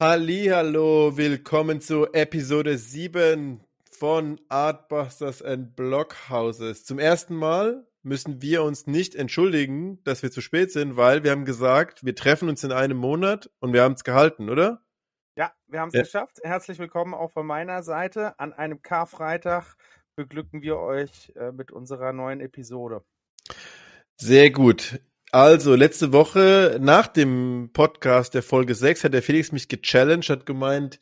Hallo, willkommen zu Episode 7 von Artbusters and Blockhouses. Zum ersten Mal müssen wir uns nicht entschuldigen, dass wir zu spät sind, weil wir haben gesagt, wir treffen uns in einem Monat und wir haben es gehalten, oder? Ja, wir haben es ja. geschafft. Herzlich willkommen auch von meiner Seite. An einem Karfreitag beglücken wir euch äh, mit unserer neuen Episode. Sehr gut. Also, letzte Woche nach dem Podcast der Folge 6 hat der Felix mich gechallenged, hat gemeint,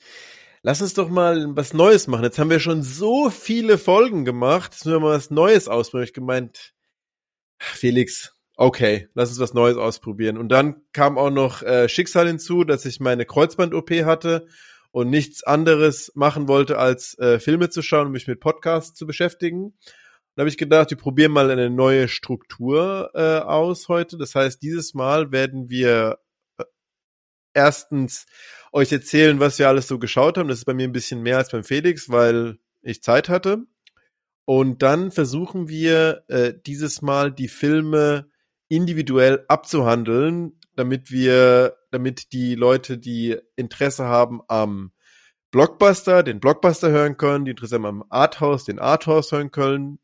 lass uns doch mal was Neues machen. Jetzt haben wir schon so viele Folgen gemacht, jetzt müssen wir mal was Neues ausprobieren. Ich gemeint, Felix, okay, lass uns was Neues ausprobieren. Und dann kam auch noch äh, Schicksal hinzu, dass ich meine Kreuzband-OP hatte und nichts anderes machen wollte, als äh, Filme zu schauen und mich mit Podcasts zu beschäftigen. Dann habe ich gedacht, wir probieren mal eine neue Struktur äh, aus heute. Das heißt, dieses Mal werden wir äh, erstens euch erzählen, was wir alles so geschaut haben. Das ist bei mir ein bisschen mehr als beim Felix, weil ich Zeit hatte. Und dann versuchen wir äh, dieses Mal die Filme individuell abzuhandeln, damit wir, damit die Leute, die Interesse haben am Blockbuster, den Blockbuster hören können, die Interesse haben am Arthouse, den Arthouse hören können,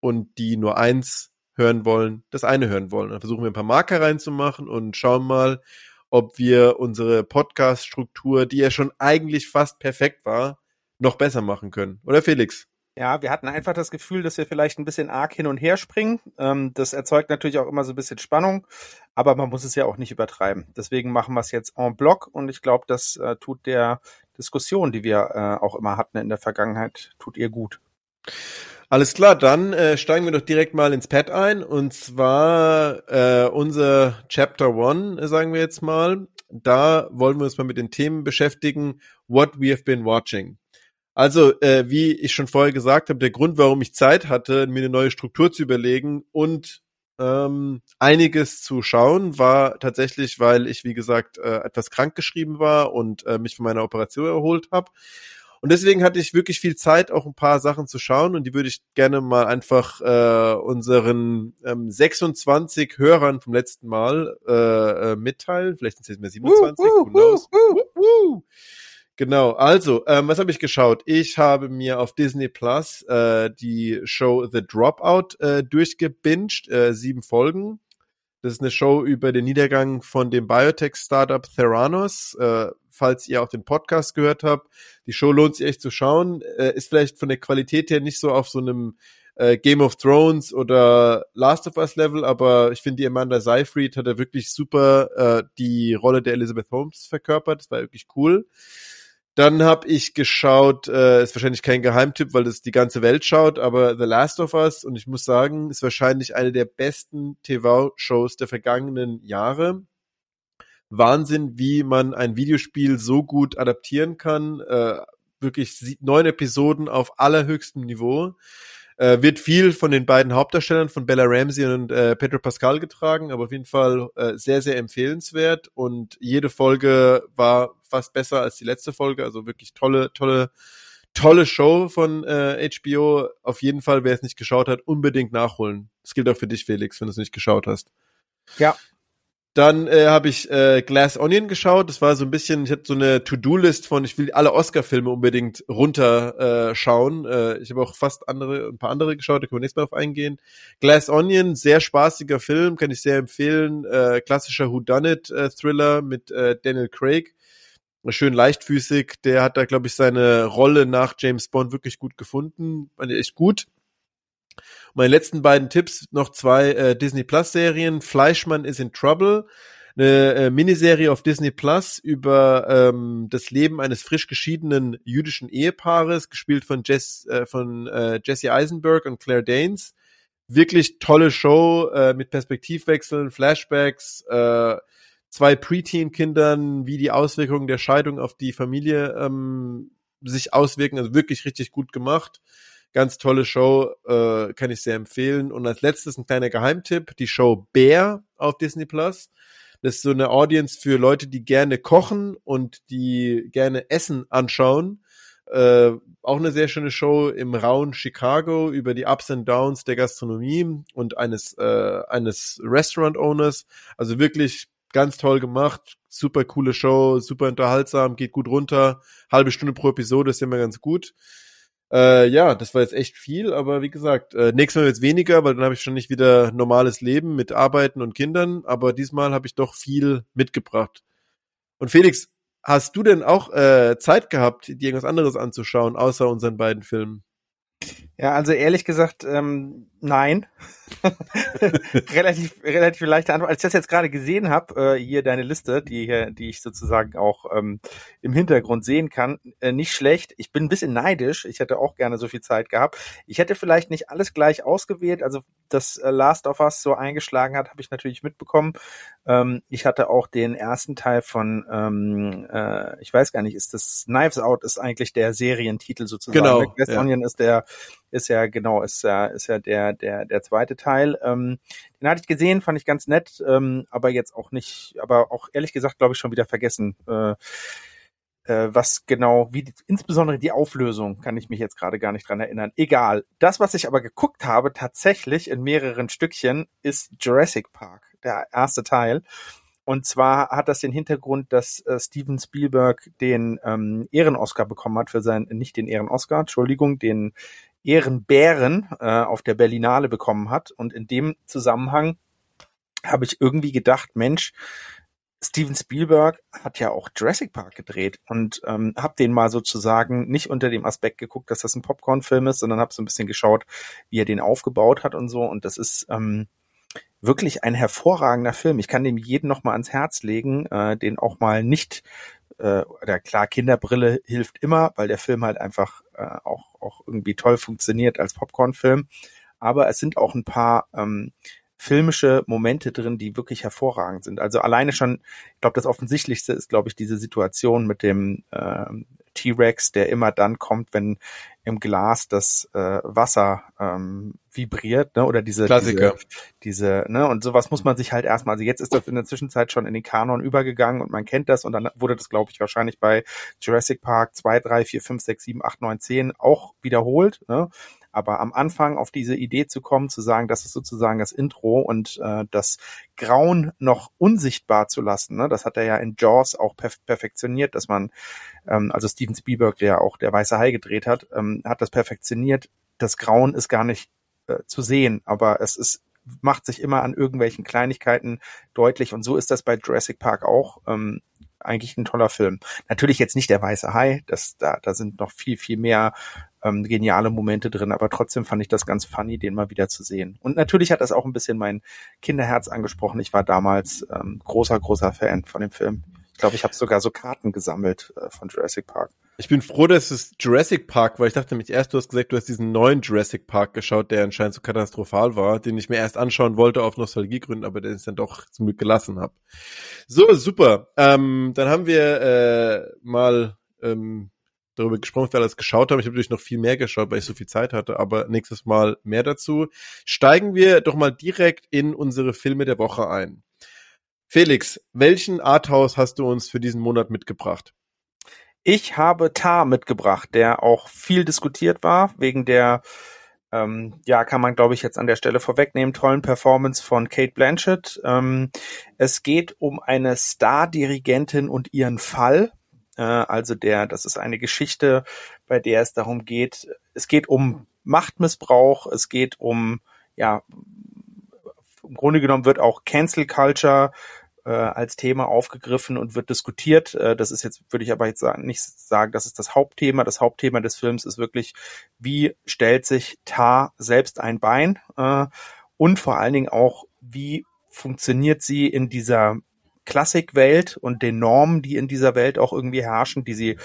und die nur eins hören wollen, das eine hören wollen. Dann versuchen wir ein paar Marker reinzumachen und schauen mal, ob wir unsere Podcast-Struktur, die ja schon eigentlich fast perfekt war, noch besser machen können. Oder Felix? Ja, wir hatten einfach das Gefühl, dass wir vielleicht ein bisschen arg hin und her springen. Ähm, das erzeugt natürlich auch immer so ein bisschen Spannung, aber man muss es ja auch nicht übertreiben. Deswegen machen wir es jetzt en bloc und ich glaube, das äh, tut der Diskussion, die wir äh, auch immer hatten in der Vergangenheit, tut ihr gut. Alles klar, dann äh, steigen wir doch direkt mal ins Pad ein und zwar äh, unser Chapter One, sagen wir jetzt mal. Da wollen wir uns mal mit den Themen beschäftigen, what we have been watching. Also, äh, wie ich schon vorher gesagt habe, der Grund, warum ich Zeit hatte, mir eine neue Struktur zu überlegen und ähm, einiges zu schauen, war tatsächlich, weil ich, wie gesagt, äh, etwas krank geschrieben war und äh, mich von meiner Operation erholt habe. Und deswegen hatte ich wirklich viel Zeit, auch ein paar Sachen zu schauen und die würde ich gerne mal einfach äh, unseren ähm, 26 Hörern vom letzten Mal äh, äh, mitteilen. Vielleicht sind es jetzt mehr 27, who knows. Genau, also, ähm, was habe ich geschaut? Ich habe mir auf Disney Plus äh, die Show The Dropout äh, durchgebinged, äh, sieben Folgen. Das ist eine Show über den Niedergang von dem Biotech-Startup Theranos. Äh, falls ihr auch den Podcast gehört habt, die Show lohnt sich echt zu schauen. Äh, ist vielleicht von der Qualität her nicht so auf so einem äh, Game of Thrones oder Last of Us Level, aber ich finde, die Amanda Seyfried hat da wirklich super äh, die Rolle der Elizabeth Holmes verkörpert. Das war wirklich cool. Dann habe ich geschaut, äh, ist wahrscheinlich kein Geheimtipp, weil das die ganze Welt schaut, aber The Last of Us und ich muss sagen, ist wahrscheinlich eine der besten TV-Shows der vergangenen Jahre. Wahnsinn, wie man ein Videospiel so gut adaptieren kann. Äh, wirklich neun Episoden auf allerhöchstem Niveau. Äh, wird viel von den beiden Hauptdarstellern, von Bella Ramsey und äh, Pedro Pascal getragen, aber auf jeden Fall äh, sehr, sehr empfehlenswert. Und jede Folge war fast besser als die letzte Folge. Also wirklich tolle, tolle, tolle Show von äh, HBO. Auf jeden Fall, wer es nicht geschaut hat, unbedingt nachholen. Das gilt auch für dich, Felix, wenn du es nicht geschaut hast. Ja, dann äh, habe ich äh, Glass Onion geschaut. Das war so ein bisschen, ich hatte so eine To-Do-List von, ich will alle Oscar-Filme unbedingt runter äh, schauen. Äh, ich habe auch fast andere, ein paar andere geschaut, da können wir nächstes Mal auf eingehen. Glass Onion, sehr spaßiger Film, kann ich sehr empfehlen. Äh, klassischer Whodunit-Thriller mit äh, Daniel Craig. Schön leichtfüßig. Der hat da, glaube ich, seine Rolle nach James Bond wirklich gut gefunden. Echt gut. Meine letzten beiden Tipps noch zwei äh, Disney Plus Serien. Fleischmann is in Trouble, eine äh, Miniserie auf Disney Plus über ähm, das Leben eines frisch geschiedenen jüdischen Ehepaares, gespielt von Jess, äh, von äh, Jesse Eisenberg und Claire Danes. Wirklich tolle Show äh, mit Perspektivwechseln, Flashbacks, äh, zwei Preteen-Kindern, wie die Auswirkungen der Scheidung auf die Familie ähm, sich auswirken. Also wirklich richtig gut gemacht Ganz tolle Show, äh, kann ich sehr empfehlen. Und als letztes ein kleiner Geheimtipp, die Show Bear auf Disney Plus. Das ist so eine Audience für Leute, die gerne kochen und die gerne Essen anschauen. Äh, auch eine sehr schöne Show im rauen Chicago über die Ups and Downs der Gastronomie und eines, äh, eines Restaurant Owners. Also wirklich ganz toll gemacht, super coole Show, super unterhaltsam, geht gut runter. Halbe Stunde pro Episode ist immer ganz gut. Äh, ja, das war jetzt echt viel, aber wie gesagt, äh, nächstes Mal jetzt weniger, weil dann habe ich schon nicht wieder normales Leben mit Arbeiten und Kindern, aber diesmal habe ich doch viel mitgebracht. Und Felix, hast du denn auch äh, Zeit gehabt, dir irgendwas anderes anzuschauen, außer unseren beiden Filmen? Ja, also ehrlich gesagt, ähm, nein. relativ, relativ leichte Antwort. Als ich das jetzt gerade gesehen habe, äh, hier deine Liste, die, hier, die ich sozusagen auch ähm, im Hintergrund sehen kann, äh, nicht schlecht. Ich bin ein bisschen neidisch. Ich hätte auch gerne so viel Zeit gehabt. Ich hätte vielleicht nicht alles gleich ausgewählt. Also das äh, Last of Us so eingeschlagen hat, habe ich natürlich mitbekommen. Ähm, ich hatte auch den ersten Teil von, ähm, äh, ich weiß gar nicht, ist das Knives Out ist eigentlich der Serientitel sozusagen. Genau. West ja. Onion ist der ist ja genau, ist ja, ist ja der, der, der zweite Teil. Ähm, den hatte ich gesehen, fand ich ganz nett, ähm, aber jetzt auch nicht, aber auch ehrlich gesagt, glaube ich, schon wieder vergessen. Äh, äh, was genau, wie insbesondere die Auflösung, kann ich mich jetzt gerade gar nicht dran erinnern. Egal. Das, was ich aber geguckt habe, tatsächlich in mehreren Stückchen, ist Jurassic Park, der erste Teil. Und zwar hat das den Hintergrund, dass äh, Steven Spielberg den ähm, Ehren-Oscar bekommen hat für sein, nicht den Ehren-Oscar, Entschuldigung, den Ehrenbären äh, auf der Berlinale bekommen hat. Und in dem Zusammenhang habe ich irgendwie gedacht, Mensch, Steven Spielberg hat ja auch Jurassic Park gedreht und ähm, habe den mal sozusagen nicht unter dem Aspekt geguckt, dass das ein Popcorn-Film ist, sondern habe so ein bisschen geschaut, wie er den aufgebaut hat und so. Und das ist ähm, wirklich ein hervorragender Film. Ich kann dem jeden noch mal ans Herz legen, äh, den auch mal nicht äh, oder klar, Kinderbrille hilft immer, weil der Film halt einfach äh, auch, auch irgendwie toll funktioniert als Popcorn-Film. Aber es sind auch ein paar ähm, filmische Momente drin, die wirklich hervorragend sind. Also alleine schon, ich glaube, das Offensichtlichste ist, glaube ich, diese Situation mit dem äh, T-Rex, der immer dann kommt, wenn im Glas das äh, Wasser ähm, vibriert, ne? Oder diese, Klassiker. diese, diese, ne? Und sowas muss man sich halt erstmal, also jetzt ist das in der Zwischenzeit schon in den Kanon übergegangen und man kennt das und dann wurde das, glaube ich, wahrscheinlich bei Jurassic Park 2, 3, 4, 5, 6, 7, 8, 9, 10 auch wiederholt, ne? Aber am Anfang auf diese Idee zu kommen, zu sagen, das ist sozusagen das Intro und äh, das Grauen noch unsichtbar zu lassen, ne? das hat er ja in Jaws auch perf perfektioniert, dass man, ähm, also Steven Spielberg, der auch der Weiße Hai gedreht hat, ähm, hat das perfektioniert. Das Grauen ist gar nicht äh, zu sehen, aber es ist macht sich immer an irgendwelchen Kleinigkeiten deutlich und so ist das bei Jurassic Park auch. Ähm, eigentlich ein toller Film. Natürlich jetzt nicht der weiße Hai, das, da, da sind noch viel, viel mehr ähm, geniale Momente drin, aber trotzdem fand ich das ganz funny, den mal wieder zu sehen. Und natürlich hat das auch ein bisschen mein Kinderherz angesprochen. Ich war damals ähm, großer, großer Fan von dem Film. Ich glaube, ich habe sogar so Karten gesammelt äh, von Jurassic Park. Ich bin froh, dass es Jurassic Park war. Ich dachte nämlich erst, du hast gesagt, du hast diesen neuen Jurassic Park geschaut, der anscheinend so katastrophal war, den ich mir erst anschauen wollte auf Nostalgiegründen, aber den ich dann doch zum Glück gelassen habe. So, super. Ähm, dann haben wir äh, mal ähm, darüber gesprochen, wir alles geschaut haben. Ich habe natürlich noch viel mehr geschaut, weil ich so viel Zeit hatte, aber nächstes Mal mehr dazu. Steigen wir doch mal direkt in unsere Filme der Woche ein. Felix, welchen Arthouse hast du uns für diesen Monat mitgebracht? Ich habe Tar mitgebracht, der auch viel diskutiert war, wegen der, ähm, ja, kann man glaube ich jetzt an der Stelle vorwegnehmen, tollen Performance von Kate Blanchett. Ähm, es geht um eine Star-Dirigentin und ihren Fall. Äh, also der, das ist eine Geschichte, bei der es darum geht, es geht um Machtmissbrauch, es geht um, ja, im Grunde genommen wird auch Cancel Culture äh, als Thema aufgegriffen und wird diskutiert. Äh, das ist jetzt, würde ich aber jetzt nicht sagen, das ist das Hauptthema. Das Hauptthema des Films ist wirklich, wie stellt sich Tar selbst ein Bein und vor allen Dingen auch, wie funktioniert sie in dieser Klassikwelt und den Normen, die in dieser Welt auch irgendwie herrschen, die sie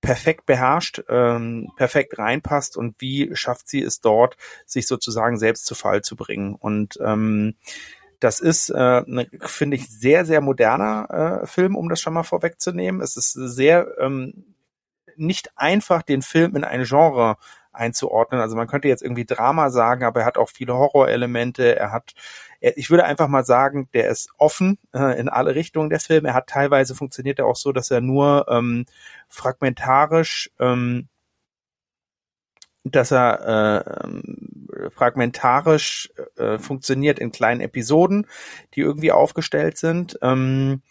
perfekt beherrscht, ähm, perfekt reinpasst und wie schafft sie es dort, sich sozusagen selbst zu Fall zu bringen. Und ähm, das ist, äh, ne, finde ich, sehr, sehr moderner äh, Film, um das schon mal vorwegzunehmen. Es ist sehr ähm, nicht einfach, den Film in ein Genre einzuordnen. Also man könnte jetzt irgendwie Drama sagen, aber er hat auch viele Horrorelemente. Er hat, er, ich würde einfach mal sagen, der ist offen äh, in alle Richtungen der Film. Er hat teilweise funktioniert er auch so, dass er nur ähm, fragmentarisch ähm, dass er äh, ähm, fragmentarisch äh, funktioniert in kleinen Episoden, die irgendwie aufgestellt sind. Ähm,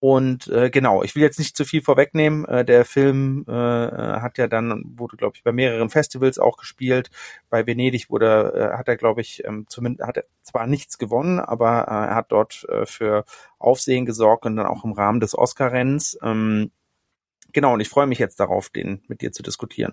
und äh, genau, ich will jetzt nicht zu viel vorwegnehmen. Äh, der Film äh, hat ja dann, wurde, glaube ich, bei mehreren Festivals auch gespielt. Bei Venedig wurde, äh, hat er, glaube ich, ähm, zumindest hat er zwar nichts gewonnen, aber äh, er hat dort äh, für Aufsehen gesorgt und dann auch im Rahmen des Oscar-Rennens. Ähm, genau, und ich freue mich jetzt darauf, den mit dir zu diskutieren.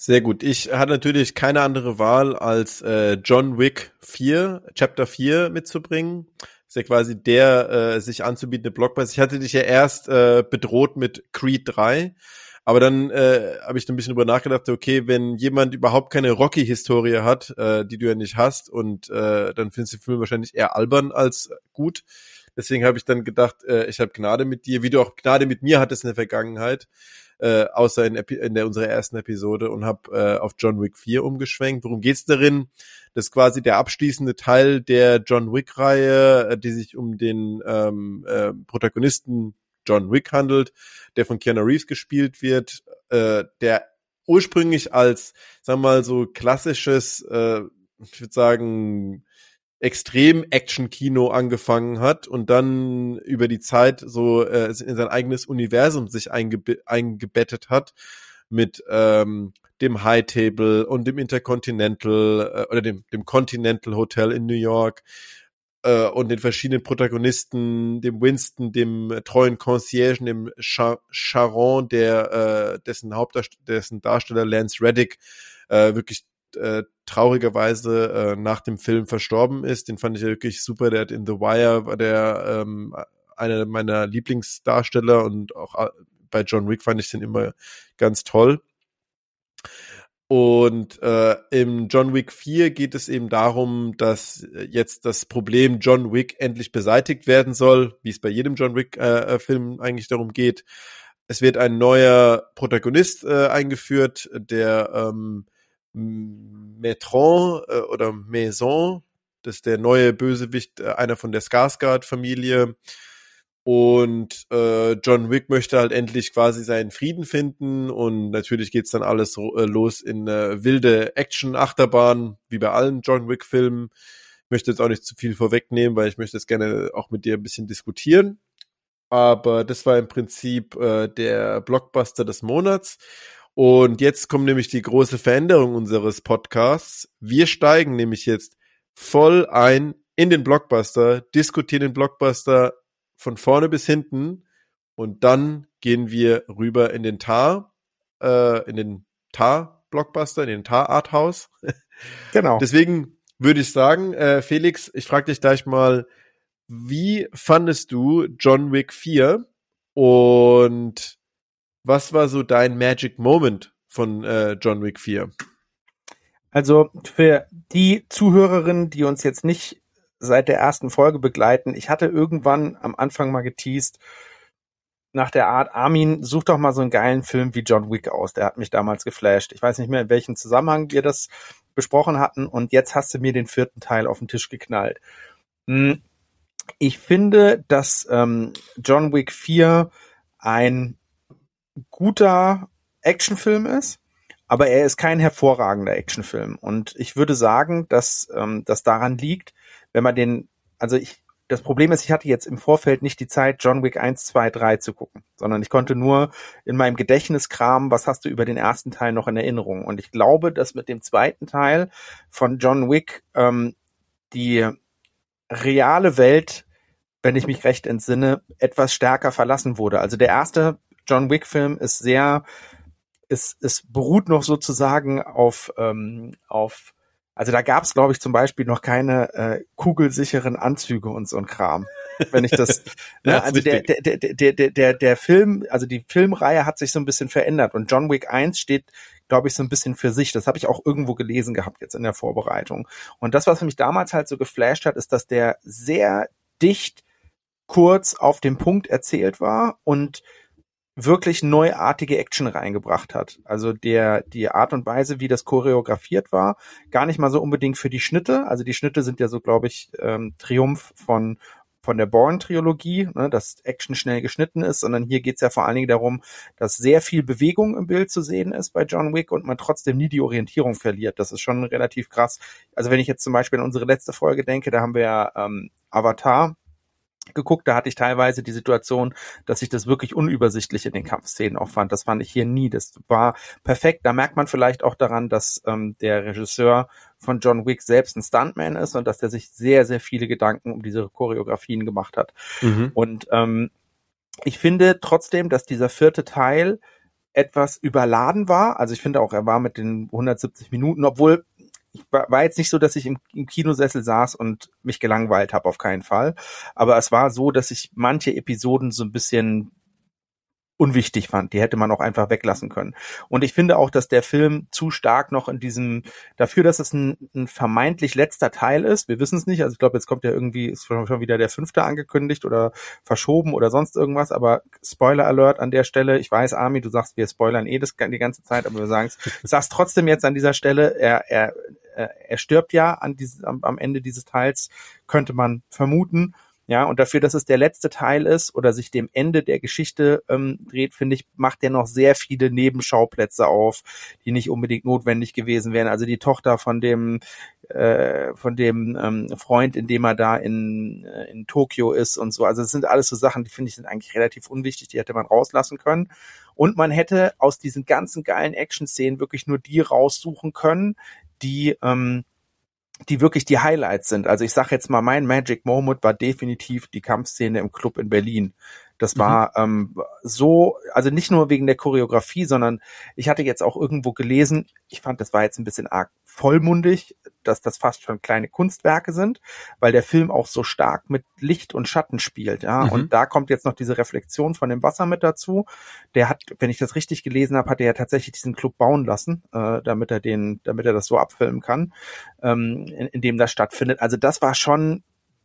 Sehr gut. Ich hatte natürlich keine andere Wahl, als äh, John Wick 4, Chapter 4 mitzubringen ist ja quasi der äh, sich anzubietende Blockbuster. Ich hatte dich ja erst äh, bedroht mit Creed 3, aber dann äh, habe ich ein bisschen drüber nachgedacht, okay, wenn jemand überhaupt keine Rocky-Historie hat, äh, die du ja nicht hast, und äh, dann findest du den Film wahrscheinlich eher albern als gut. Deswegen habe ich dann gedacht, äh, ich habe Gnade mit dir, wie du auch Gnade mit mir hattest in der Vergangenheit äh, außer in, Epi in der, unserer ersten Episode und habe äh, auf John Wick 4 umgeschwenkt. Worum geht's darin? Das ist quasi der abschließende Teil der John Wick-Reihe, äh, die sich um den ähm, äh, Protagonisten John Wick handelt, der von Keanu Reeves gespielt wird, äh, der ursprünglich als, sagen wir mal, so klassisches, äh, ich würde sagen, extrem Action-Kino angefangen hat und dann über die Zeit so äh, in sein eigenes Universum sich eingebe eingebettet hat mit ähm, dem High Table und dem Intercontinental äh, oder dem, dem Continental Hotel in New York äh, und den verschiedenen Protagonisten, dem Winston, dem äh, treuen Concierge, dem Char Charon, der äh, dessen Hauptdarsteller, dessen Darsteller Lance Reddick äh, wirklich äh, traurigerweise äh, nach dem Film verstorben ist. Den fand ich wirklich super. Der hat in The Wire war der ähm, einer meiner Lieblingsdarsteller und auch äh, bei John Wick fand ich den immer ganz toll. Und äh, im John Wick 4 geht es eben darum, dass jetzt das Problem John Wick endlich beseitigt werden soll, wie es bei jedem John Wick-Film äh, eigentlich darum geht. Es wird ein neuer Protagonist äh, eingeführt, der ähm, Maitron äh, oder Maison, das ist der neue Bösewicht, äh, einer von der Skarsgård-Familie. Und äh, John Wick möchte halt endlich quasi seinen Frieden finden und natürlich geht's dann alles äh, los in äh, wilde Action-Achterbahn, wie bei allen John Wick-Filmen. Ich möchte jetzt auch nicht zu viel vorwegnehmen, weil ich möchte es gerne auch mit dir ein bisschen diskutieren. Aber das war im Prinzip äh, der Blockbuster des Monats. Und jetzt kommt nämlich die große Veränderung unseres Podcasts. Wir steigen nämlich jetzt voll ein in den Blockbuster, diskutieren den Blockbuster von vorne bis hinten und dann gehen wir rüber in den Tar, äh, in den Tar-Blockbuster, in den Tar-Arthouse. Genau. Deswegen würde ich sagen, äh, Felix, ich frage dich gleich mal, wie fandest du John Wick 4 und was war so dein Magic Moment von äh, John Wick 4? Also für die Zuhörerinnen, die uns jetzt nicht seit der ersten Folge begleiten, ich hatte irgendwann am Anfang mal geteased, nach der Art, Armin, such doch mal so einen geilen Film wie John Wick aus. Der hat mich damals geflasht. Ich weiß nicht mehr, in welchem Zusammenhang wir das besprochen hatten. Und jetzt hast du mir den vierten Teil auf den Tisch geknallt. Hm, ich finde, dass ähm, John Wick 4 ein guter Actionfilm ist, aber er ist kein hervorragender Actionfilm. Und ich würde sagen, dass ähm, das daran liegt, wenn man den, also ich, das Problem ist, ich hatte jetzt im Vorfeld nicht die Zeit, John Wick 1, 2, 3 zu gucken, sondern ich konnte nur in meinem Gedächtnis kramen, was hast du über den ersten Teil noch in Erinnerung. Und ich glaube, dass mit dem zweiten Teil von John Wick ähm, die reale Welt, wenn ich mich recht entsinne, etwas stärker verlassen wurde. Also der erste John Wick-Film ist sehr, es, es beruht noch sozusagen auf, ähm, auf also da gab es, glaube ich, zum Beispiel noch keine äh, kugelsicheren Anzüge und so ein Kram. Wenn ich das, ne, also der, der, der, der, der, der, Film, also die Filmreihe hat sich so ein bisschen verändert und John Wick 1 steht, glaube ich, so ein bisschen für sich. Das habe ich auch irgendwo gelesen gehabt jetzt in der Vorbereitung. Und das, was mich damals halt so geflasht hat, ist, dass der sehr dicht kurz auf dem Punkt erzählt war und wirklich neuartige Action reingebracht hat. Also der, die Art und Weise, wie das choreografiert war, gar nicht mal so unbedingt für die Schnitte. Also die Schnitte sind ja so, glaube ich, ähm, Triumph von von der Bourne-Trilogie, ne, dass Action schnell geschnitten ist, sondern hier geht's ja vor allen Dingen darum, dass sehr viel Bewegung im Bild zu sehen ist bei John Wick und man trotzdem nie die Orientierung verliert. Das ist schon relativ krass. Also wenn ich jetzt zum Beispiel an unsere letzte Folge denke, da haben wir ähm, Avatar geguckt, da hatte ich teilweise die Situation, dass ich das wirklich unübersichtlich in den Kampfszenen auch fand. Das fand ich hier nie. Das war perfekt. Da merkt man vielleicht auch daran, dass ähm, der Regisseur von John Wick selbst ein Stuntman ist und dass er sich sehr, sehr viele Gedanken um diese Choreografien gemacht hat. Mhm. Und ähm, ich finde trotzdem, dass dieser vierte Teil etwas überladen war. Also ich finde auch, er war mit den 170 Minuten, obwohl war, war jetzt nicht so, dass ich im, im Kinosessel saß und mich gelangweilt habe, auf keinen Fall. Aber es war so, dass ich manche Episoden so ein bisschen unwichtig fand. Die hätte man auch einfach weglassen können. Und ich finde auch, dass der Film zu stark noch in diesem, dafür, dass es ein, ein vermeintlich letzter Teil ist, wir wissen es nicht, also ich glaube, jetzt kommt ja irgendwie, ist schon wieder der fünfte angekündigt oder verschoben oder sonst irgendwas, aber Spoiler Alert an der Stelle, ich weiß, Armin, du sagst, wir spoilern eh das die ganze Zeit, aber wir sagen es, sagst trotzdem jetzt an dieser Stelle, er, er, er stirbt ja an dieses, am, am Ende dieses Teils, könnte man vermuten. Ja, und dafür, dass es der letzte Teil ist oder sich dem Ende der Geschichte ähm, dreht, finde ich, macht er noch sehr viele Nebenschauplätze auf, die nicht unbedingt notwendig gewesen wären. Also die Tochter von dem äh, von dem ähm, Freund, in dem er da in, äh, in Tokio ist und so. Also es sind alles so Sachen, die finde ich sind eigentlich relativ unwichtig, die hätte man rauslassen können. Und man hätte aus diesen ganzen geilen Action-Szenen wirklich nur die raussuchen können, die ähm, die wirklich die Highlights sind. Also ich sage jetzt mal, mein Magic Moment war definitiv die Kampfszene im Club in Berlin. Das mhm. war mhm. ähm, so, also nicht nur wegen der Choreografie, sondern ich hatte jetzt auch irgendwo gelesen, ich fand, das war jetzt ein bisschen arg vollmundig, dass das fast schon kleine Kunstwerke sind, weil der Film auch so stark mit Licht und Schatten spielt, ja. Mhm. Und da kommt jetzt noch diese Reflexion von dem Wasser mit dazu. Der hat, wenn ich das richtig gelesen habe, hat er ja tatsächlich diesen Club bauen lassen, äh, damit er den, damit er das so abfilmen kann, ähm, in, in dem das stattfindet. Also das war schon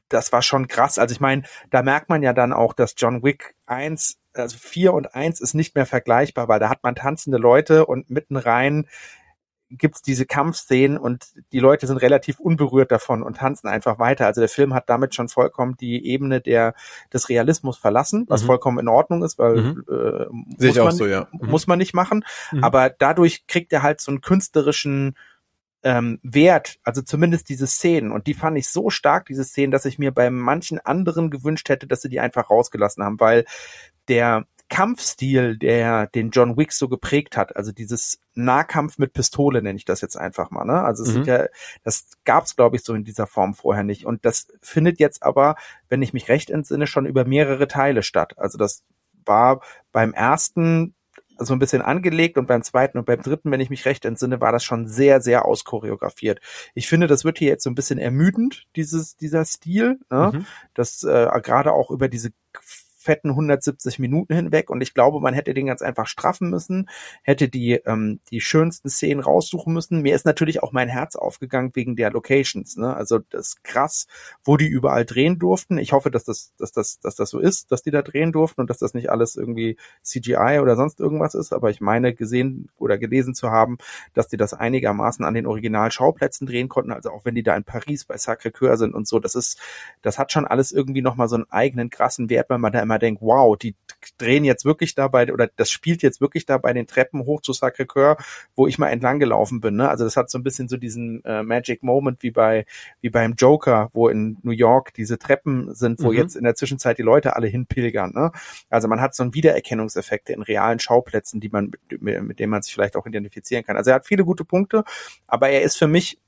das war schon krass. Also ich meine, da merkt man ja dann auch, dass John Wick 1, also 4 und 1 ist nicht mehr vergleichbar, weil da hat man tanzende Leute und mitten rein gibt's diese Kampfszenen und die Leute sind relativ unberührt davon und tanzen einfach weiter. Also der Film hat damit schon vollkommen die Ebene der des Realismus verlassen, was mhm. vollkommen in Ordnung ist, weil mhm. äh, muss, man, so, ja. mhm. muss man nicht machen. Mhm. Aber dadurch kriegt er halt so einen künstlerischen ähm, Wert, also zumindest diese Szenen. Und die fand ich so stark, diese Szenen, dass ich mir bei manchen anderen gewünscht hätte, dass sie die einfach rausgelassen haben, weil der Kampfstil, der den John Wick so geprägt hat, also dieses Nahkampf mit Pistole nenne ich das jetzt einfach mal, ne? Also es mhm. ja, das gab's glaube ich so in dieser Form vorher nicht und das findet jetzt aber, wenn ich mich recht entsinne, schon über mehrere Teile statt. Also das war beim ersten so ein bisschen angelegt und beim zweiten und beim dritten, wenn ich mich recht entsinne, war das schon sehr, sehr auschoreografiert. Ich finde, das wird hier jetzt so ein bisschen ermüdend, dieses, dieser Stil, ne? Mhm. das äh, gerade auch über diese fetten 170 Minuten hinweg und ich glaube, man hätte den ganz einfach straffen müssen, hätte die ähm, die schönsten Szenen raussuchen müssen. Mir ist natürlich auch mein Herz aufgegangen wegen der Locations, ne? Also das ist krass, wo die überall drehen durften. Ich hoffe, dass das dass das dass das so ist, dass die da drehen durften und dass das nicht alles irgendwie CGI oder sonst irgendwas ist, aber ich meine gesehen oder gelesen zu haben, dass die das einigermaßen an den Originalschauplätzen drehen konnten, also auch wenn die da in Paris bei Sacré-Cœur sind und so, das ist das hat schon alles irgendwie noch mal so einen eigenen krassen Wert, weil man da immer immer denkt, wow, die drehen jetzt wirklich dabei oder das spielt jetzt wirklich da bei den Treppen hoch zu Sacré-Cœur, wo ich mal entlang gelaufen bin. Ne? Also das hat so ein bisschen so diesen äh, Magic Moment wie bei wie beim Joker, wo in New York diese Treppen sind, wo mhm. jetzt in der Zwischenzeit die Leute alle hinpilgern. Ne? Also man hat so einen Wiedererkennungseffekte in realen Schauplätzen, die man mit, mit denen man sich vielleicht auch identifizieren kann. Also er hat viele gute Punkte, aber er ist für mich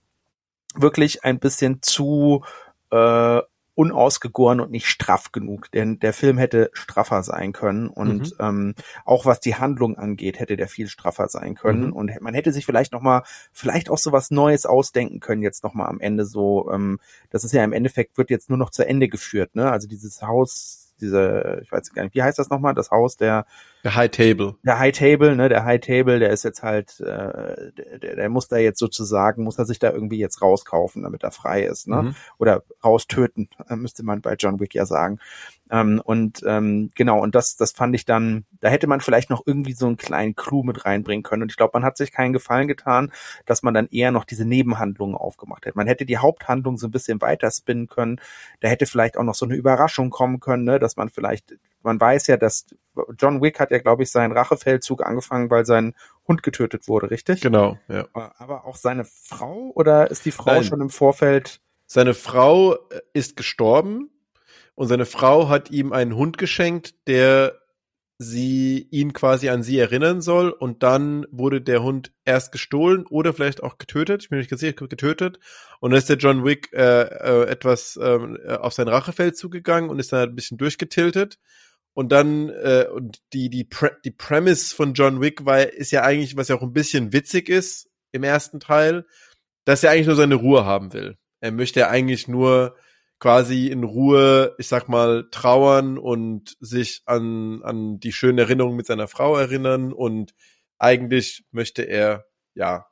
wirklich ein bisschen zu äh, unausgegoren und nicht straff genug. Denn der Film hätte straffer sein können und mhm. ähm, auch was die Handlung angeht, hätte der viel straffer sein können. Mhm. Und man hätte sich vielleicht noch mal, vielleicht auch so was Neues ausdenken können jetzt noch mal am Ende so. Ähm, das ist ja im Endeffekt wird jetzt nur noch zu Ende geführt. Ne? Also dieses Haus diese, ich weiß gar nicht, wie heißt das nochmal, das Haus der der High Table. Der High Table, ne, der High Table, der ist jetzt halt, äh, der, der muss da jetzt sozusagen, muss er sich da irgendwie jetzt rauskaufen, damit er frei ist, ne? Mhm. Oder raustöten, äh, müsste man bei John Wick ja sagen. Ähm, und ähm, genau, und das, das fand ich dann, da hätte man vielleicht noch irgendwie so einen kleinen Clou mit reinbringen können. Und ich glaube, man hat sich keinen Gefallen getan, dass man dann eher noch diese Nebenhandlungen aufgemacht hätte. Man hätte die Haupthandlung so ein bisschen weiter spinnen können. Da hätte vielleicht auch noch so eine Überraschung kommen können, ne? dass man vielleicht, man weiß ja, dass John Wick hat ja, glaube ich, seinen Rachefeldzug angefangen, weil sein Hund getötet wurde, richtig? Genau, ja. Aber auch seine Frau oder ist die Frau Nein. schon im Vorfeld? Seine Frau äh, ist gestorben und seine Frau hat ihm einen Hund geschenkt, der sie ihn quasi an sie erinnern soll. Und dann wurde der Hund erst gestohlen oder vielleicht auch getötet, ich bin nicht ganz sicher, getötet. Und dann ist der John Wick äh, äh, etwas ähm, äh, auf sein Rachefeld zugegangen und ist dann ein bisschen durchgetiltet. Und dann äh, und die die Pre die Premise von John Wick war ist ja eigentlich was ja auch ein bisschen witzig ist im ersten Teil, dass er eigentlich nur seine Ruhe haben will. Er möchte ja eigentlich nur quasi in Ruhe, ich sag mal, trauern und sich an, an die schönen Erinnerungen mit seiner Frau erinnern und eigentlich möchte er, ja,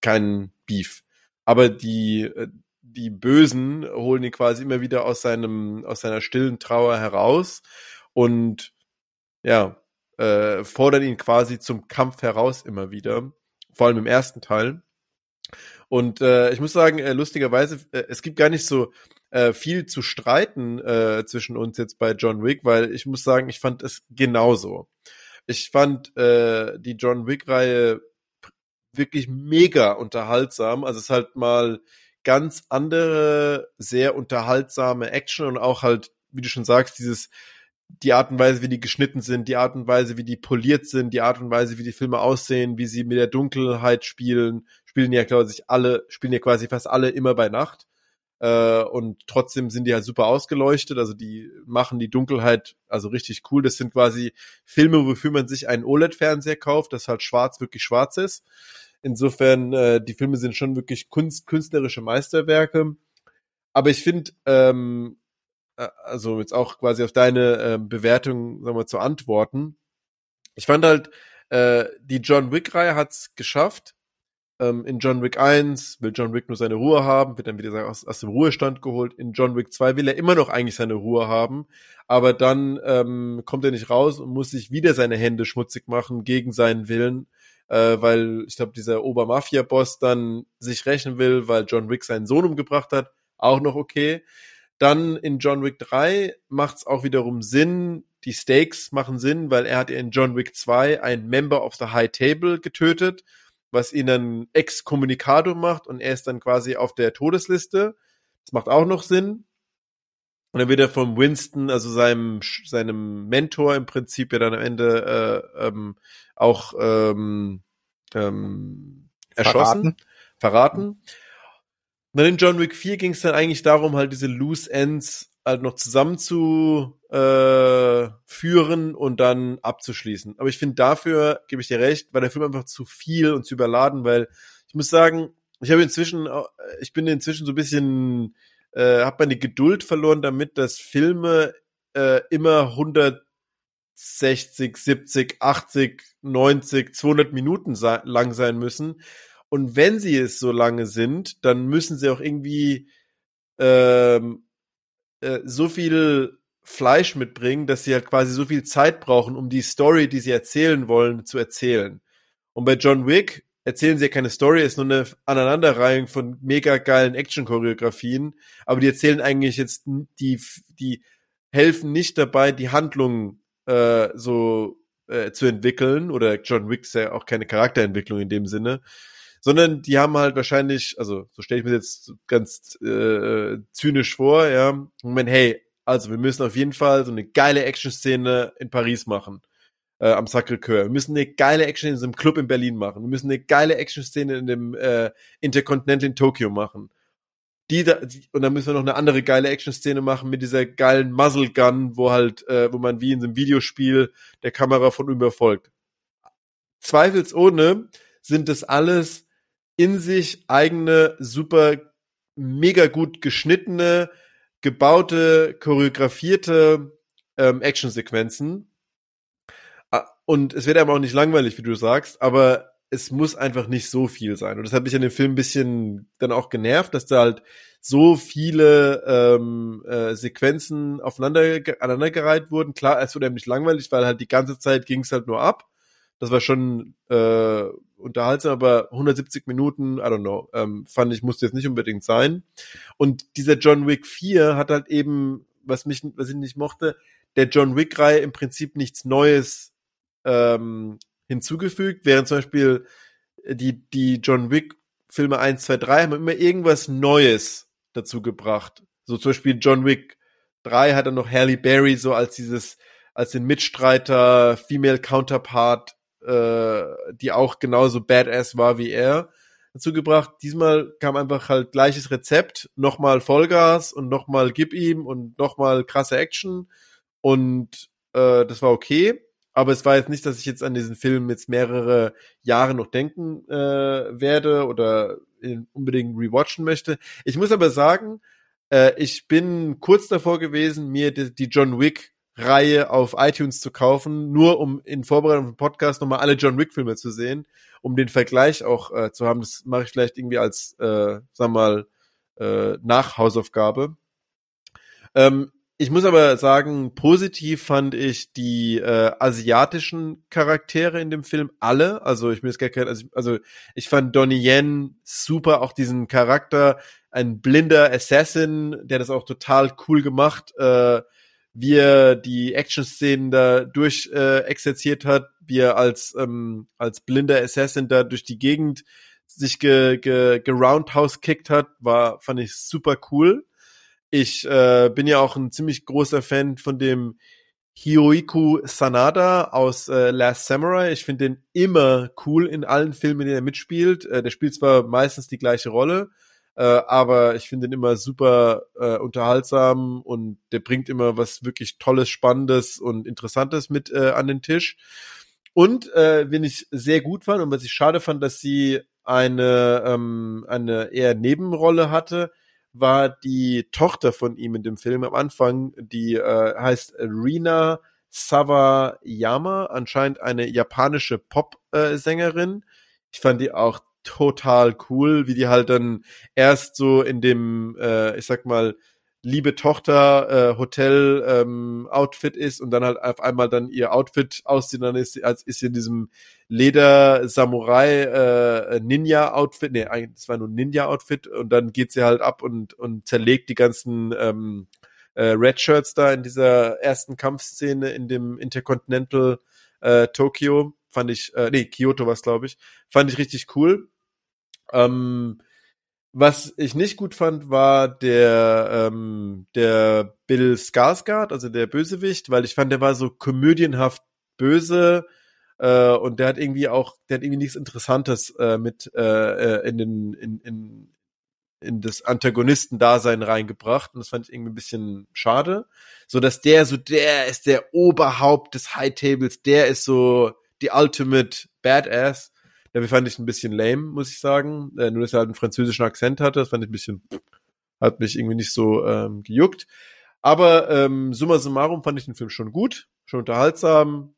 keinen Beef. Aber die, äh, die Bösen holen ihn quasi immer wieder aus seinem, aus seiner stillen Trauer heraus und, ja, äh, fordern ihn quasi zum Kampf heraus immer wieder. Vor allem im ersten Teil. Und äh, ich muss sagen, äh, lustigerweise, äh, es gibt gar nicht so, äh, viel zu streiten äh, zwischen uns jetzt bei John Wick, weil ich muss sagen, ich fand es genauso. Ich fand äh, die John Wick-Reihe wirklich mega unterhaltsam. Also es ist halt mal ganz andere, sehr unterhaltsame Action und auch halt, wie du schon sagst, dieses die Art und Weise, wie die geschnitten sind, die Art und Weise, wie die poliert sind, die Art und Weise, wie die Filme aussehen, wie sie mit der Dunkelheit spielen, spielen ja, glaube ich, alle, spielen ja quasi fast alle immer bei Nacht. Äh, und trotzdem sind die halt super ausgeleuchtet, also die machen die Dunkelheit also richtig cool. Das sind quasi Filme, wofür man sich einen OLED-Fernseher kauft, das halt schwarz wirklich schwarz ist. Insofern, äh, die Filme sind schon wirklich kunst, künstlerische Meisterwerke. Aber ich finde, ähm, äh, also jetzt auch quasi auf deine äh, Bewertung, sagen wir, zu antworten. Ich fand halt, äh, die John Wick-Reihe hat's geschafft, ähm, in John Wick 1 will John Wick nur seine Ruhe haben, wird dann wieder aus, aus dem Ruhestand geholt. In John Wick 2 will er immer noch eigentlich seine Ruhe haben, aber dann ähm, kommt er nicht raus und muss sich wieder seine Hände schmutzig machen gegen seinen Willen, äh, weil ich glaube, dieser Obermafia-Boss dann sich rächen will, weil John Wick seinen Sohn umgebracht hat. Auch noch okay. Dann in John Wick 3 macht es auch wiederum Sinn, die Stakes machen Sinn, weil er hat in John Wick 2 einen Member of the High Table getötet was ihn dann Excommunicado macht und er ist dann quasi auf der Todesliste. Das macht auch noch Sinn. Und dann wird er vom Winston, also seinem, seinem Mentor im Prinzip ja dann am Ende äh, ähm, auch ähm, ähm, erschossen, verraten. verraten. Und dann in John Wick 4 ging es dann eigentlich darum, halt diese Loose Ends halt noch zusammen zu äh, führen und dann abzuschließen. Aber ich finde dafür, gebe ich dir recht, war der Film einfach zu viel und zu überladen, weil ich muss sagen, ich habe inzwischen, ich bin inzwischen so ein bisschen, äh, habe meine Geduld verloren damit, dass Filme äh, immer 160, 70, 80, 90, 200 Minuten lang sein müssen. Und wenn sie es so lange sind, dann müssen sie auch irgendwie ähm, äh, so viel Fleisch mitbringen, dass sie halt quasi so viel Zeit brauchen, um die Story, die sie erzählen wollen, zu erzählen. Und bei John Wick erzählen sie ja keine Story, ist nur eine Aneinanderreihung von mega geilen Action-Choreografien, aber die erzählen eigentlich jetzt, die, die helfen nicht dabei, die Handlung äh, so äh, zu entwickeln, oder John Wick ist ja auch keine Charakterentwicklung in dem Sinne, sondern die haben halt wahrscheinlich, also so stelle ich mir jetzt ganz äh, zynisch vor, ja, Moment, hey, also wir müssen auf jeden Fall so eine geile Action-Szene in Paris machen, äh, am Sacré-Cœur. Wir müssen eine geile Action in so einem Club in Berlin machen. Wir müssen eine geile Action-Szene in dem äh, Intercontinental in Tokio machen. Die da, die, und dann müssen wir noch eine andere geile Action-Szene machen mit dieser geilen Muzzle Gun, wo halt, äh, wo man wie in so einem Videospiel der Kamera von überfolgt. Zweifelsohne sind das alles in sich eigene, super, mega gut geschnittene, gebaute, choreografierte ähm, Actionsequenzen. Ah, und es wird aber auch nicht langweilig, wie du sagst, aber es muss einfach nicht so viel sein. Und das hat mich an dem Film ein bisschen dann auch genervt, dass da halt so viele ähm, äh, Sequenzen aufeinander aneinandergereiht wurden. Klar, es wurde nämlich langweilig, weil halt die ganze Zeit ging es halt nur ab. Das war schon äh, unterhaltsam, aber 170 Minuten, I don't know, ähm, fand ich, musste jetzt nicht unbedingt sein. Und dieser John Wick 4 hat halt eben, was mich, was ich nicht mochte, der John Wick-Reihe im Prinzip nichts Neues ähm, hinzugefügt, während zum Beispiel die, die John Wick-Filme 1, 2, 3 haben immer irgendwas Neues dazu gebracht. So zum Beispiel John Wick 3 hat dann noch Halle Berry so als dieses, als den Mitstreiter, Female Counterpart, äh, die auch genauso badass war wie er, dazu gebracht. Diesmal kam einfach halt gleiches Rezept, nochmal Vollgas und nochmal Gib ihm und nochmal krasse Action und äh, das war okay. Aber es war jetzt nicht, dass ich jetzt an diesen Film jetzt mehrere Jahre noch denken äh, werde oder unbedingt rewatchen möchte. Ich muss aber sagen, äh, ich bin kurz davor gewesen, mir die, die John Wick Reihe auf iTunes zu kaufen, nur um in Vorbereitung auf den Podcast nochmal alle John Wick Filme zu sehen, um den Vergleich auch äh, zu haben. Das mache ich vielleicht irgendwie als, äh, sag mal, äh, Nachhausaufgabe. Ähm, ich muss aber sagen, positiv fand ich die äh, asiatischen Charaktere in dem Film alle. Also ich jetzt gar kein, also, also ich fand Donnie Yen super, auch diesen Charakter, ein blinder Assassin, der das auch total cool gemacht, äh, wie er die Action-Szenen da durch äh, exerziert hat, wie er als ähm, als blinder Assassin da durch die Gegend sich ge, ge, ge roundhouse kickt hat, war fand ich super cool. Ich äh, bin ja auch ein ziemlich großer Fan von dem Hiroiku Sanada aus äh, Last Samurai. Ich finde den immer cool in allen Filmen, in denen er mitspielt. Äh, der spielt zwar meistens die gleiche Rolle, äh, aber ich finde ihn immer super äh, unterhaltsam und der bringt immer was wirklich Tolles, Spannendes und Interessantes mit äh, an den Tisch. Und äh, wenn ich sehr gut fand und was ich schade fand, dass sie eine ähm, eine eher Nebenrolle hatte, war die Tochter von ihm in dem Film am Anfang, die äh, heißt Rina Sawayama, anscheinend eine japanische Pop-Sängerin. Äh, ich fand die auch total cool, wie die halt dann erst so in dem, äh, ich sag mal, liebe Tochter äh, Hotel ähm, Outfit ist und dann halt auf einmal dann ihr Outfit aussieht, dann ist als ist sie in diesem Leder Samurai äh, Ninja Outfit, nee, eigentlich das war nur Ninja Outfit und dann geht sie halt ab und und zerlegt die ganzen ähm, äh, Red Shirts da in dieser ersten Kampfszene in dem Intercontinental äh, Tokyo fand ich äh, nee Kyoto was glaube ich. Fand ich richtig cool ähm, was ich nicht gut fand, war der, ähm, der Bill Skarsgård, also der Bösewicht, weil ich fand, der war so komödienhaft böse äh, und der hat irgendwie auch, der hat irgendwie nichts Interessantes äh, mit äh, äh in den in, in, in das Antagonistendasein reingebracht. Und das fand ich irgendwie ein bisschen schade, so dass der so der ist der Oberhaupt des High Tables, der ist so die Ultimate Badass Dafür fand ich ein bisschen lame, muss ich sagen. Äh, nur, dass er halt einen französischen Akzent hatte, das fand ich ein bisschen, hat mich irgendwie nicht so ähm, gejuckt. Aber ähm, summa summarum fand ich den Film schon gut, schon unterhaltsam.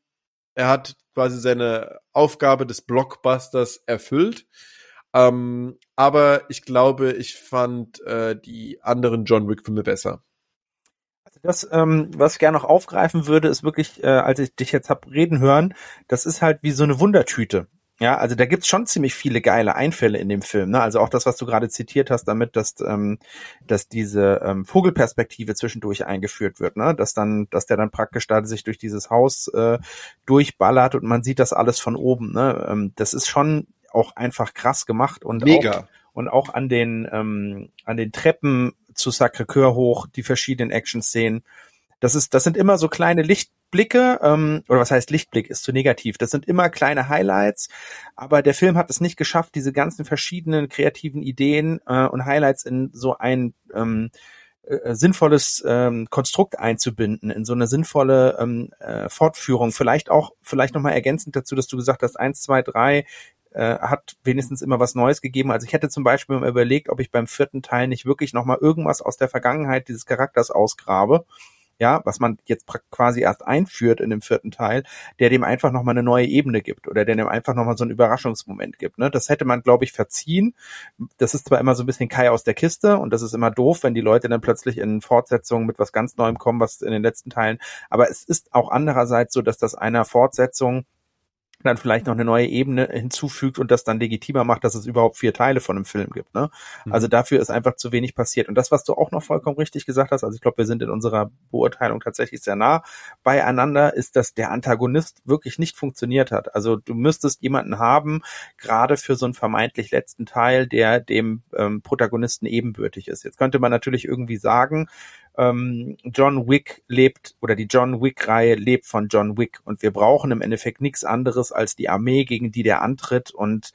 Er hat quasi seine Aufgabe des Blockbusters erfüllt. Ähm, aber ich glaube, ich fand äh, die anderen John Wick-Filme besser. Also das, ähm, was ich gerne noch aufgreifen würde, ist wirklich, äh, als ich dich jetzt hab reden hören, das ist halt wie so eine Wundertüte. Ja, also da gibt's schon ziemlich viele geile Einfälle in dem Film. Ne? Also auch das, was du gerade zitiert hast, damit, dass, ähm, dass diese ähm, Vogelperspektive zwischendurch eingeführt wird, ne? Dass dann, dass der dann praktisch da sich durch dieses Haus äh, durchballert und man sieht das alles von oben. Ne? Ähm, das ist schon auch einfach krass gemacht und Mega. Auch, und auch an den ähm, an den Treppen zu Sacré-Cœur hoch die verschiedenen Action-Szenen. Das ist, das sind immer so kleine Licht Lichtblicke, ähm, oder was heißt Lichtblick, ist zu negativ. Das sind immer kleine Highlights, aber der Film hat es nicht geschafft, diese ganzen verschiedenen kreativen Ideen äh, und Highlights in so ein ähm, äh, sinnvolles ähm, Konstrukt einzubinden, in so eine sinnvolle ähm, äh, Fortführung. Vielleicht auch, vielleicht nochmal ergänzend dazu, dass du gesagt hast, eins, zwei, drei äh, hat wenigstens immer was Neues gegeben. Also ich hätte zum Beispiel mal überlegt, ob ich beim vierten Teil nicht wirklich nochmal irgendwas aus der Vergangenheit dieses Charakters ausgrabe ja, was man jetzt quasi erst einführt in dem vierten Teil, der dem einfach nochmal eine neue Ebene gibt oder der dem einfach nochmal so einen Überraschungsmoment gibt. Ne? Das hätte man, glaube ich, verziehen. Das ist zwar immer so ein bisschen Kai aus der Kiste und das ist immer doof, wenn die Leute dann plötzlich in Fortsetzungen mit was ganz Neuem kommen, was in den letzten Teilen, aber es ist auch andererseits so, dass das einer Fortsetzung dann vielleicht noch eine neue Ebene hinzufügt und das dann legitimer macht, dass es überhaupt vier Teile von einem Film gibt. Ne? Mhm. Also dafür ist einfach zu wenig passiert. Und das, was du auch noch vollkommen richtig gesagt hast, also ich glaube, wir sind in unserer Beurteilung tatsächlich sehr nah beieinander, ist, dass der Antagonist wirklich nicht funktioniert hat. Also du müsstest jemanden haben, gerade für so einen vermeintlich letzten Teil, der dem ähm, Protagonisten ebenbürtig ist. Jetzt könnte man natürlich irgendwie sagen, ähm, John Wick lebt oder die John Wick-Reihe lebt von John Wick und wir brauchen im Endeffekt nichts anderes als die Armee, gegen die der antritt und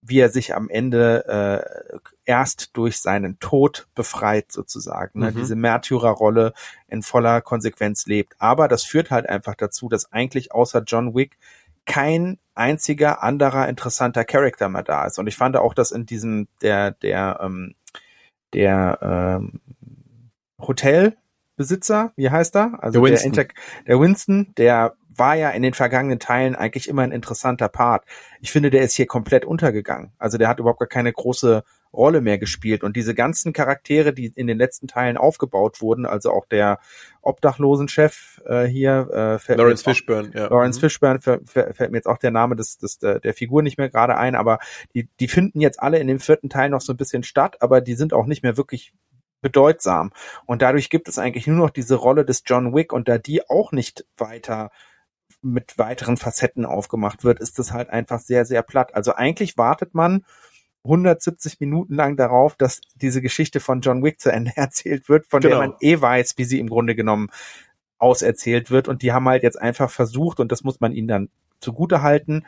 wie er sich am Ende äh, erst durch seinen Tod befreit sozusagen, ne? Mhm. diese Märtyrerrolle in voller Konsequenz lebt. Aber das führt halt einfach dazu, dass eigentlich außer John Wick kein einziger anderer interessanter Charakter mehr da ist. Und ich fand auch, dass in diesem der der ähm, der ähm, Hotelbesitzer, wie heißt er? Also der Winston. Der, der Winston, der war ja in den vergangenen Teilen eigentlich immer ein interessanter Part. Ich finde, der ist hier komplett untergegangen. Also der hat überhaupt gar keine große Rolle mehr gespielt. Und diese ganzen Charaktere, die in den letzten Teilen aufgebaut wurden, also auch der Obdachlosenchef äh, hier, äh, fällt Lawrence Fishburne, ja. Lawrence mhm. Fishburne fällt mir jetzt auch der Name des, des der, der Figur nicht mehr gerade ein, aber die, die finden jetzt alle in dem vierten Teil noch so ein bisschen statt, aber die sind auch nicht mehr wirklich bedeutsam. Und dadurch gibt es eigentlich nur noch diese Rolle des John Wick und da die auch nicht weiter mit weiteren Facetten aufgemacht wird, ist das halt einfach sehr, sehr platt. Also eigentlich wartet man 170 Minuten lang darauf, dass diese Geschichte von John Wick zu Ende erzählt wird, von genau. der man eh weiß, wie sie im Grunde genommen auserzählt wird. Und die haben halt jetzt einfach versucht, und das muss man ihnen dann zugute halten,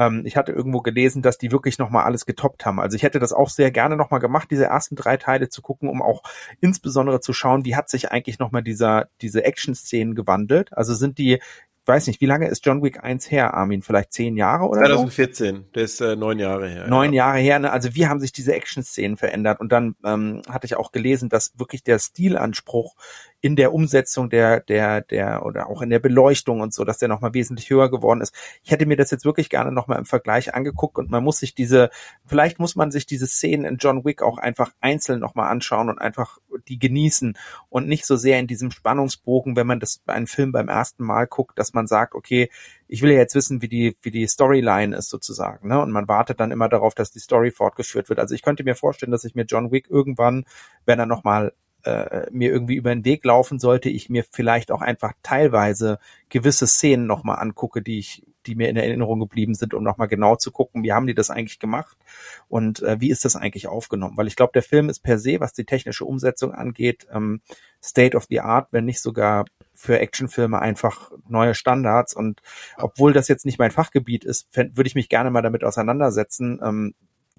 ähm, ich hatte irgendwo gelesen, dass die wirklich nochmal alles getoppt haben. Also ich hätte das auch sehr gerne nochmal gemacht, diese ersten drei Teile zu gucken, um auch insbesondere zu schauen, wie hat sich eigentlich nochmal dieser, diese Action-Szenen gewandelt. Also sind die weiß nicht, wie lange ist John Wick 1 her, Armin? Vielleicht zehn Jahre oder 2014, so? der ist äh, neun Jahre her. Neun ja. Jahre her, ne? also wie haben sich diese Action-Szenen verändert? Und dann ähm, hatte ich auch gelesen, dass wirklich der Stilanspruch in der Umsetzung der, der, der, oder auch in der Beleuchtung und so, dass der nochmal wesentlich höher geworden ist. Ich hätte mir das jetzt wirklich gerne nochmal im Vergleich angeguckt und man muss sich diese, vielleicht muss man sich diese Szenen in John Wick auch einfach einzeln nochmal anschauen und einfach die genießen und nicht so sehr in diesem Spannungsbogen, wenn man das einen Film beim ersten Mal guckt, dass man sagt, okay, ich will ja jetzt wissen, wie die, wie die Storyline ist sozusagen, ne? Und man wartet dann immer darauf, dass die Story fortgeführt wird. Also ich könnte mir vorstellen, dass ich mir John Wick irgendwann, wenn er nochmal äh, mir irgendwie über den Weg laufen sollte, ich mir vielleicht auch einfach teilweise gewisse Szenen nochmal angucke, die ich, die mir in Erinnerung geblieben sind, um nochmal genau zu gucken, wie haben die das eigentlich gemacht und äh, wie ist das eigentlich aufgenommen? Weil ich glaube, der Film ist per se, was die technische Umsetzung angeht, ähm, State of the Art, wenn nicht sogar für Actionfilme einfach neue Standards. Und obwohl das jetzt nicht mein Fachgebiet ist, würde ich mich gerne mal damit auseinandersetzen, ähm,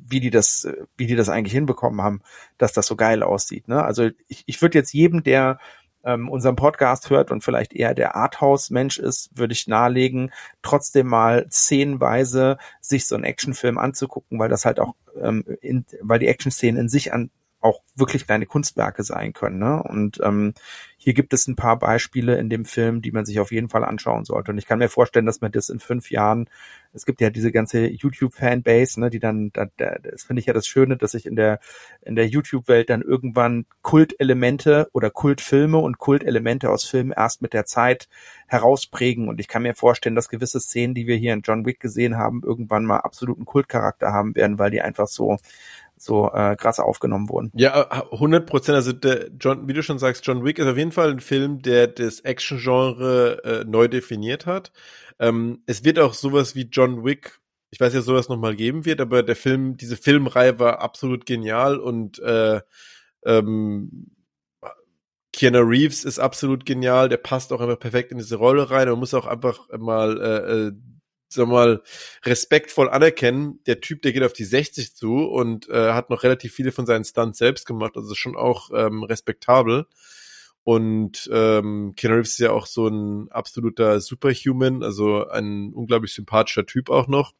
wie die das, wie die das eigentlich hinbekommen haben, dass das so geil aussieht. Ne? Also ich, ich würde jetzt jedem, der ähm, unseren Podcast hört und vielleicht eher der Arthouse-Mensch ist, würde ich nahelegen, trotzdem mal szenenweise sich so einen Actionfilm anzugucken, weil das halt auch, ähm, in, weil die Action-Szenen in sich an auch wirklich kleine Kunstwerke sein können. Ne? Und ähm, hier gibt es ein paar Beispiele in dem Film, die man sich auf jeden Fall anschauen sollte. Und ich kann mir vorstellen, dass man das in fünf Jahren, es gibt ja diese ganze YouTube-Fanbase, ne, die dann, da, da, das finde ich ja das Schöne, dass sich in der in der YouTube-Welt dann irgendwann Kultelemente oder Kultfilme und Kultelemente aus Filmen erst mit der Zeit herausprägen. Und ich kann mir vorstellen, dass gewisse Szenen, die wir hier in John Wick gesehen haben, irgendwann mal absoluten Kultcharakter haben werden, weil die einfach so so äh, krass aufgenommen wurden. Ja, 100 Prozent. Also der John, wie du schon sagst, John Wick ist auf jeden Fall ein Film, der das Action-Genre äh, neu definiert hat. Ähm, es wird auch sowas wie John Wick, ich weiß ja, sowas nochmal geben wird, aber der Film, diese Filmreihe war absolut genial und äh, ähm, Keanu Reeves ist absolut genial, der passt auch einfach perfekt in diese Rolle rein. Man muss auch einfach mal äh, äh sag mal, respektvoll anerkennen, der Typ, der geht auf die 60 zu und äh, hat noch relativ viele von seinen Stunts selbst gemacht, also schon auch ähm, respektabel. Und ähm, Keanu Reeves ist ja auch so ein absoluter Superhuman, also ein unglaublich sympathischer Typ auch noch.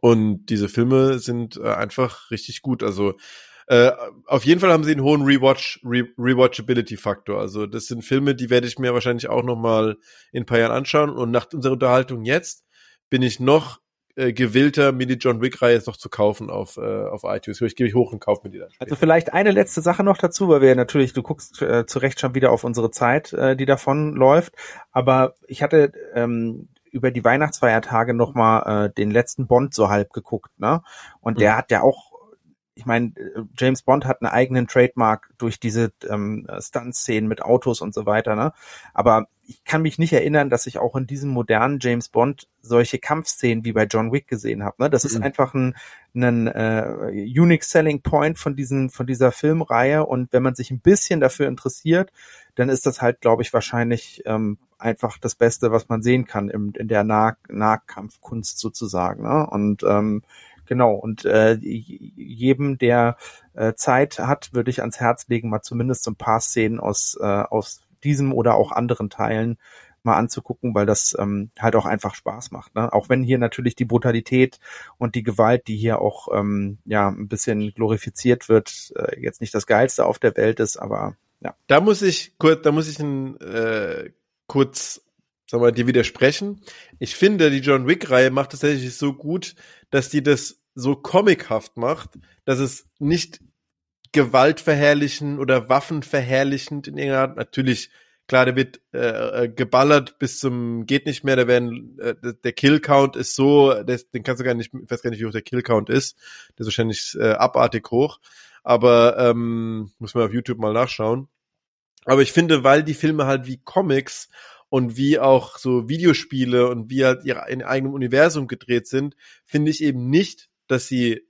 Und diese Filme sind äh, einfach richtig gut. Also Äh, auf jeden Fall haben sie einen hohen Rewatch, Re Rewatchability-Faktor. Also das sind Filme, die werde ich mir wahrscheinlich auch noch mal in ein paar Jahren anschauen. Und nach unserer Unterhaltung jetzt bin ich noch äh, gewillter, mir die John Wick-Reihe jetzt noch zu kaufen auf, äh, auf iTunes. Ich gebe ich hoch und kaufe mir die dann. Später. Also vielleicht eine letzte Sache noch dazu, weil wir natürlich, du guckst äh, zu Recht schon wieder auf unsere Zeit, äh, die davon läuft. Aber ich hatte ähm, über die Weihnachtsfeiertage noch mal äh, den letzten Bond so halb geguckt, ne? Und mhm. der hat ja auch ich meine, James Bond hat einen eigenen Trademark durch diese ähm, Stunt-Szenen mit Autos und so weiter, ne? Aber ich kann mich nicht erinnern, dass ich auch in diesem modernen James Bond solche Kampfszenen wie bei John Wick gesehen habe. Ne? Das mhm. ist einfach ein, ein äh, unique selling point von diesen von dieser Filmreihe und wenn man sich ein bisschen dafür interessiert, dann ist das halt, glaube ich, wahrscheinlich ähm, einfach das Beste, was man sehen kann im, in der nah Nahkampfkunst sozusagen. Ne? Und ähm, Genau, und äh, jedem, der äh, Zeit hat, würde ich ans Herz legen, mal zumindest so ein paar Szenen aus, äh, aus diesem oder auch anderen Teilen mal anzugucken, weil das ähm, halt auch einfach Spaß macht. Ne? Auch wenn hier natürlich die Brutalität und die Gewalt, die hier auch ähm, ja ein bisschen glorifiziert wird, äh, jetzt nicht das geilste auf der Welt ist, aber ja. Da muss ich kurz, da muss ich ein, äh, kurz sag mal, dir widersprechen. Ich finde, die John Wick-Reihe macht es tatsächlich so gut, dass die das so comichaft macht, dass es nicht gewaltverherrlichen oder waffenverherrlichend in irgendeiner Art, natürlich, klar, der wird äh, äh, geballert bis zum geht nicht mehr, da werden äh, der Kill-Count ist so, das, den kannst du gar nicht, ich weiß gar nicht, wie hoch der Kill-Count ist, der ist wahrscheinlich äh, abartig hoch, aber ähm, muss man auf YouTube mal nachschauen. Aber ich finde, weil die Filme halt wie Comics und wie auch so Videospiele und wie halt ihre in eigenem Universum gedreht sind, finde ich eben nicht, dass sie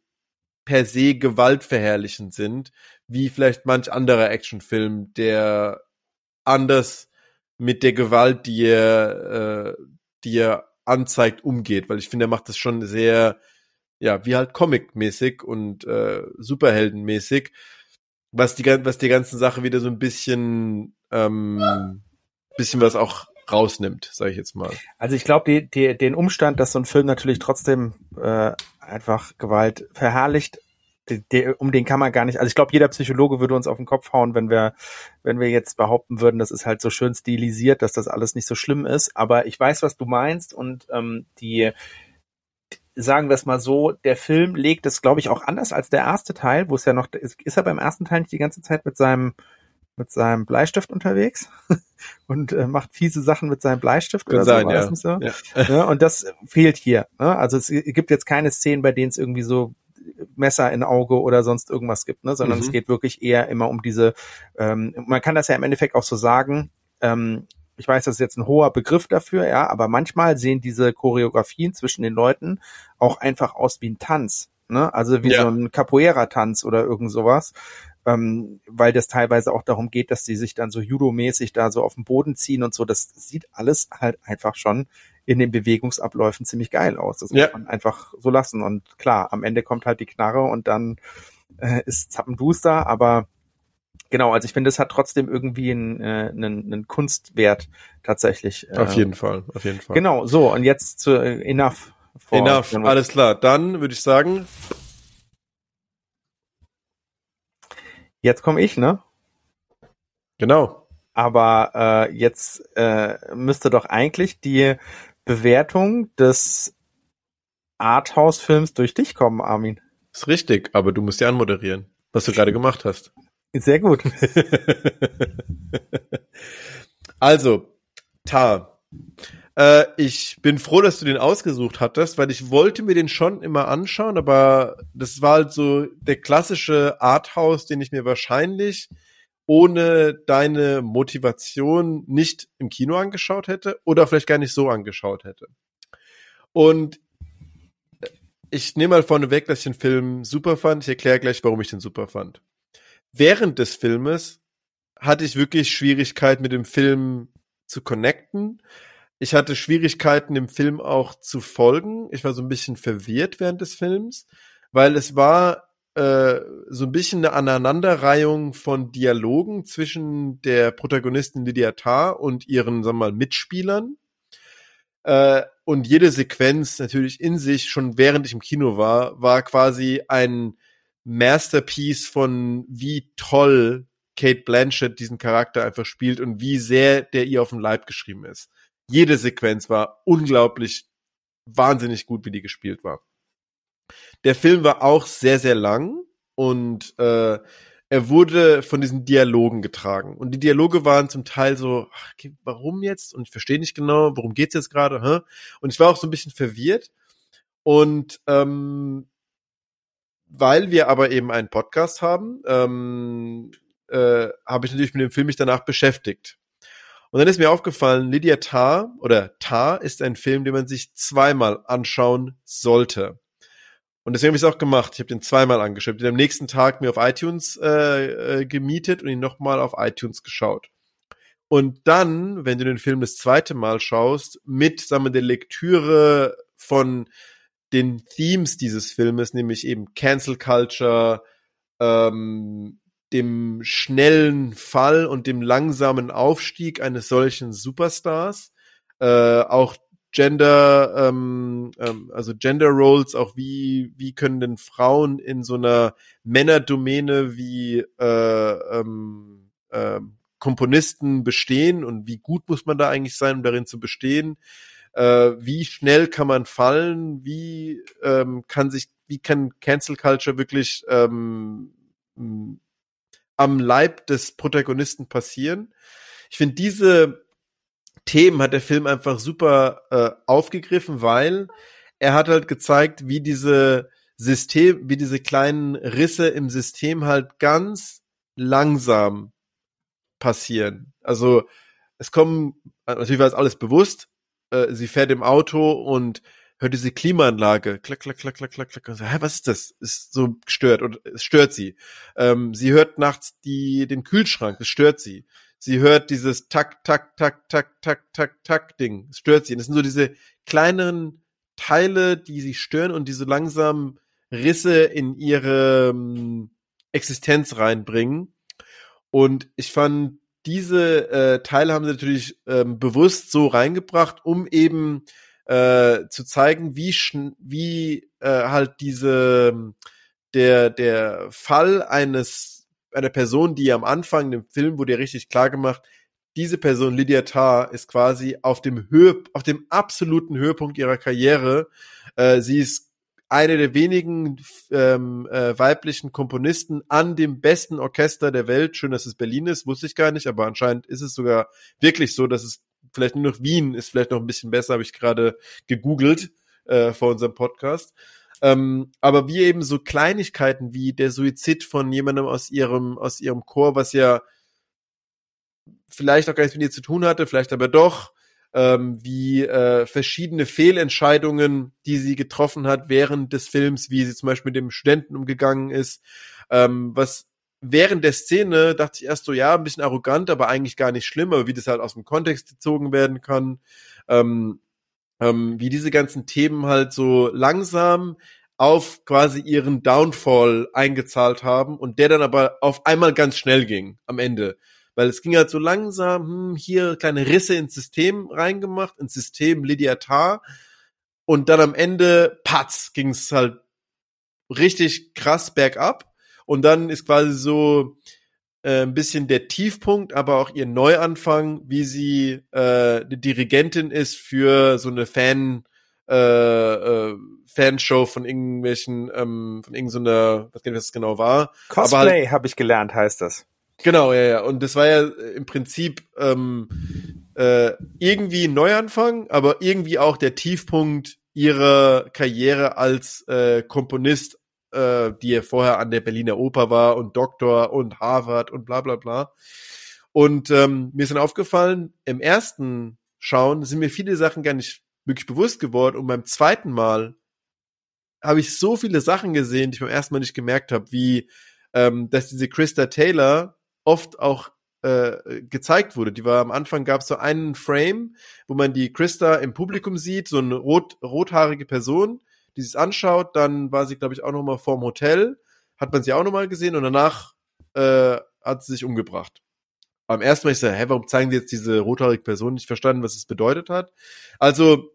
per se gewaltverherrlichend sind, wie vielleicht manch anderer Actionfilm, der anders mit der Gewalt, die er, äh, die er anzeigt, umgeht, weil ich finde, er macht das schon sehr, ja, wie halt Comic-mäßig und äh, Superheldenmäßig, was die, was die ganze Sache wieder so ein bisschen ähm, bisschen was auch rausnimmt, sage ich jetzt mal. Also ich glaube, die, die, den Umstand, dass so ein Film natürlich trotzdem äh, einfach Gewalt verherrlicht, um den kann man gar nicht. Also ich glaube, jeder Psychologe würde uns auf den Kopf hauen, wenn wir, wenn wir jetzt behaupten würden, das ist halt so schön stilisiert, dass das alles nicht so schlimm ist. Aber ich weiß, was du meinst und ähm, die sagen wir es mal so, der Film legt es, glaube ich, auch anders als der erste Teil, wo es ja noch, ist, ist er beim ersten Teil nicht die ganze Zeit mit seinem mit seinem Bleistift unterwegs und äh, macht fiese Sachen mit seinem Bleistift Kann oder sein, so. Ja. So? Ja. ja. Und das fehlt hier. Ne? Also es gibt jetzt keine Szenen, bei denen es irgendwie so Messer in Auge oder sonst irgendwas gibt, ne? sondern mhm. es geht wirklich eher immer um diese, ähm, man kann das ja im Endeffekt auch so sagen, ähm, ich weiß, das ist jetzt ein hoher Begriff dafür, ja, aber manchmal sehen diese Choreografien zwischen den Leuten auch einfach aus wie ein Tanz. Ne? Also wie ja. so ein Capoeira-Tanz oder irgend sowas ähm, weil das teilweise auch darum geht, dass sie sich dann so judo-mäßig da so auf den Boden ziehen und so. Das sieht alles halt einfach schon in den Bewegungsabläufen ziemlich geil aus. Das ja. muss man einfach so lassen. Und klar, am Ende kommt halt die Knarre und dann äh, ist Zappenduster, aber genau, also ich finde, es hat trotzdem irgendwie einen, äh, einen, einen Kunstwert tatsächlich. Äh, auf jeden Fall, auf jeden Fall. Genau, so und jetzt zu äh, Enough. Enough, alles klar. Dann würde ich sagen, Jetzt komme ich, ne? Genau. Aber äh, jetzt äh, müsste doch eigentlich die Bewertung des Arthouse-Films durch dich kommen, Armin. Ist richtig, aber du musst ja anmoderieren, was du gerade gemacht hast. Sehr gut. also, Tar. Äh, ich bin froh, dass du den ausgesucht hattest, weil ich wollte mir den schon immer anschauen, aber das war halt so der klassische Arthouse, den ich mir wahrscheinlich ohne deine Motivation nicht im Kino angeschaut hätte oder vielleicht gar nicht so angeschaut hätte. Und ich nehme mal vorne weg, dass ich den Film super fand. Ich erkläre gleich, warum ich den super fand. Während des Filmes hatte ich wirklich Schwierigkeit mit dem Film zu connecten, ich hatte Schwierigkeiten im Film auch zu folgen. Ich war so ein bisschen verwirrt während des Films, weil es war äh, so ein bisschen eine Aneinanderreihung von Dialogen zwischen der Protagonistin Lydia Tarr und ihren, sagen wir mal, Mitspielern. Äh, und jede Sequenz natürlich in sich, schon während ich im Kino war, war quasi ein Masterpiece von wie toll Kate Blanchett diesen Charakter einfach spielt und wie sehr der ihr auf den Leib geschrieben ist. Jede Sequenz war unglaublich wahnsinnig gut, wie die gespielt war. Der Film war auch sehr, sehr lang und äh, er wurde von diesen Dialogen getragen. Und die Dialoge waren zum Teil so, ach, warum jetzt? Und ich verstehe nicht genau, worum geht's jetzt gerade? Hä? Und ich war auch so ein bisschen verwirrt. Und ähm, weil wir aber eben einen Podcast haben, ähm, äh, habe ich natürlich mit dem Film mich danach beschäftigt. Und dann ist mir aufgefallen, Lydia Tarr oder Tar ist ein Film, den man sich zweimal anschauen sollte. Und deswegen habe ich es auch gemacht. Ich habe den zweimal angeschaut. Den am nächsten Tag mir auf iTunes äh, äh, gemietet und ihn nochmal auf iTunes geschaut. Und dann, wenn du den Film das zweite Mal schaust, mit, sagen wir, der Lektüre von den Themes dieses Filmes, nämlich eben Cancel Culture, ähm, dem schnellen Fall und dem langsamen Aufstieg eines solchen Superstars, äh, auch Gender, ähm, ähm, also Gender Roles, auch wie wie können denn Frauen in so einer Männerdomäne wie äh, ähm, äh, Komponisten bestehen und wie gut muss man da eigentlich sein, um darin zu bestehen? Äh, wie schnell kann man fallen? Wie ähm, kann sich, wie kann Cancel Culture wirklich ähm, am Leib des Protagonisten passieren? Ich finde diese Themen hat der Film einfach super äh, aufgegriffen, weil er hat halt gezeigt, wie diese System, wie diese kleinen Risse im System halt ganz langsam passieren. Also es kommen, natürlich war es alles bewusst, äh, sie fährt im Auto und hört diese Klimaanlage, klack, klack, klack, klack, klack, klack. Hä, was ist das? Ist so gestört und es stört sie. Ähm, sie hört nachts die, den Kühlschrank, es stört sie sie hört dieses Tak, Tak, Tak, Tak, Tak, Tak, Tak Ding. Es stört sie. Und das sind so diese kleineren Teile, die sie stören und die so langsam Risse in ihre ähm, Existenz reinbringen. Und ich fand, diese äh, Teile haben sie natürlich ähm, bewusst so reingebracht, um eben äh, zu zeigen, wie wie äh, halt diese der der Fall eines einer Person, die am Anfang im Film wurde ja richtig klar gemacht, diese Person, Lydia Tarr, ist quasi auf dem Höhe, auf dem absoluten Höhepunkt ihrer Karriere. Äh, sie ist eine der wenigen ähm, äh, weiblichen Komponisten an dem besten Orchester der Welt. Schön, dass es Berlin ist, wusste ich gar nicht, aber anscheinend ist es sogar wirklich so, dass es vielleicht nur noch Wien ist, vielleicht noch ein bisschen besser, habe ich gerade gegoogelt äh, vor unserem Podcast. Ähm, aber wie eben so Kleinigkeiten wie der Suizid von jemandem aus ihrem, aus ihrem Chor, was ja vielleicht auch gar nichts mit ihr zu tun hatte, vielleicht aber doch, ähm, wie äh, verschiedene Fehlentscheidungen, die sie getroffen hat während des Films, wie sie zum Beispiel mit dem Studenten umgegangen ist, ähm, was während der Szene dachte ich erst so, ja, ein bisschen arrogant, aber eigentlich gar nicht schlimm, aber wie das halt aus dem Kontext gezogen werden kann. Ähm, ähm, wie diese ganzen Themen halt so langsam auf quasi ihren Downfall eingezahlt haben und der dann aber auf einmal ganz schnell ging am Ende. Weil es ging halt so langsam, hm, hier kleine Risse ins System reingemacht, ins System Lydia Tarr und dann am Ende, patz, ging es halt richtig krass bergab und dann ist quasi so, äh, ein bisschen der Tiefpunkt, aber auch ihr Neuanfang, wie sie äh, eine Dirigentin ist für so eine Fan äh, äh, Fanshow von irgendwelchen ähm, von irgendeiner, was das genau war. Cosplay halt, habe ich gelernt, heißt das. Genau, ja, ja. Und das war ja im Prinzip ähm, äh, irgendwie ein Neuanfang, aber irgendwie auch der Tiefpunkt ihrer Karriere als äh, Komponist äh, die er vorher an der Berliner Oper war und Doktor und Harvard und bla bla bla. Und ähm, mir ist dann aufgefallen, im ersten Schauen sind mir viele Sachen gar nicht wirklich bewusst geworden und beim zweiten Mal habe ich so viele Sachen gesehen, die ich beim ersten Mal nicht gemerkt habe, wie ähm, dass diese Krista Taylor oft auch äh, gezeigt wurde. Die war am Anfang gab es so einen Frame, wo man die Krista im Publikum sieht, so eine rot, rothaarige Person, die sich anschaut, dann war sie, glaube ich, auch noch mal vorm Hotel, hat man sie auch noch mal gesehen und danach äh, hat sie sich umgebracht. Am ersten Mal ich so, hä, warum zeigen sie jetzt diese rothaarige Person? Nicht verstanden, was es bedeutet hat. Also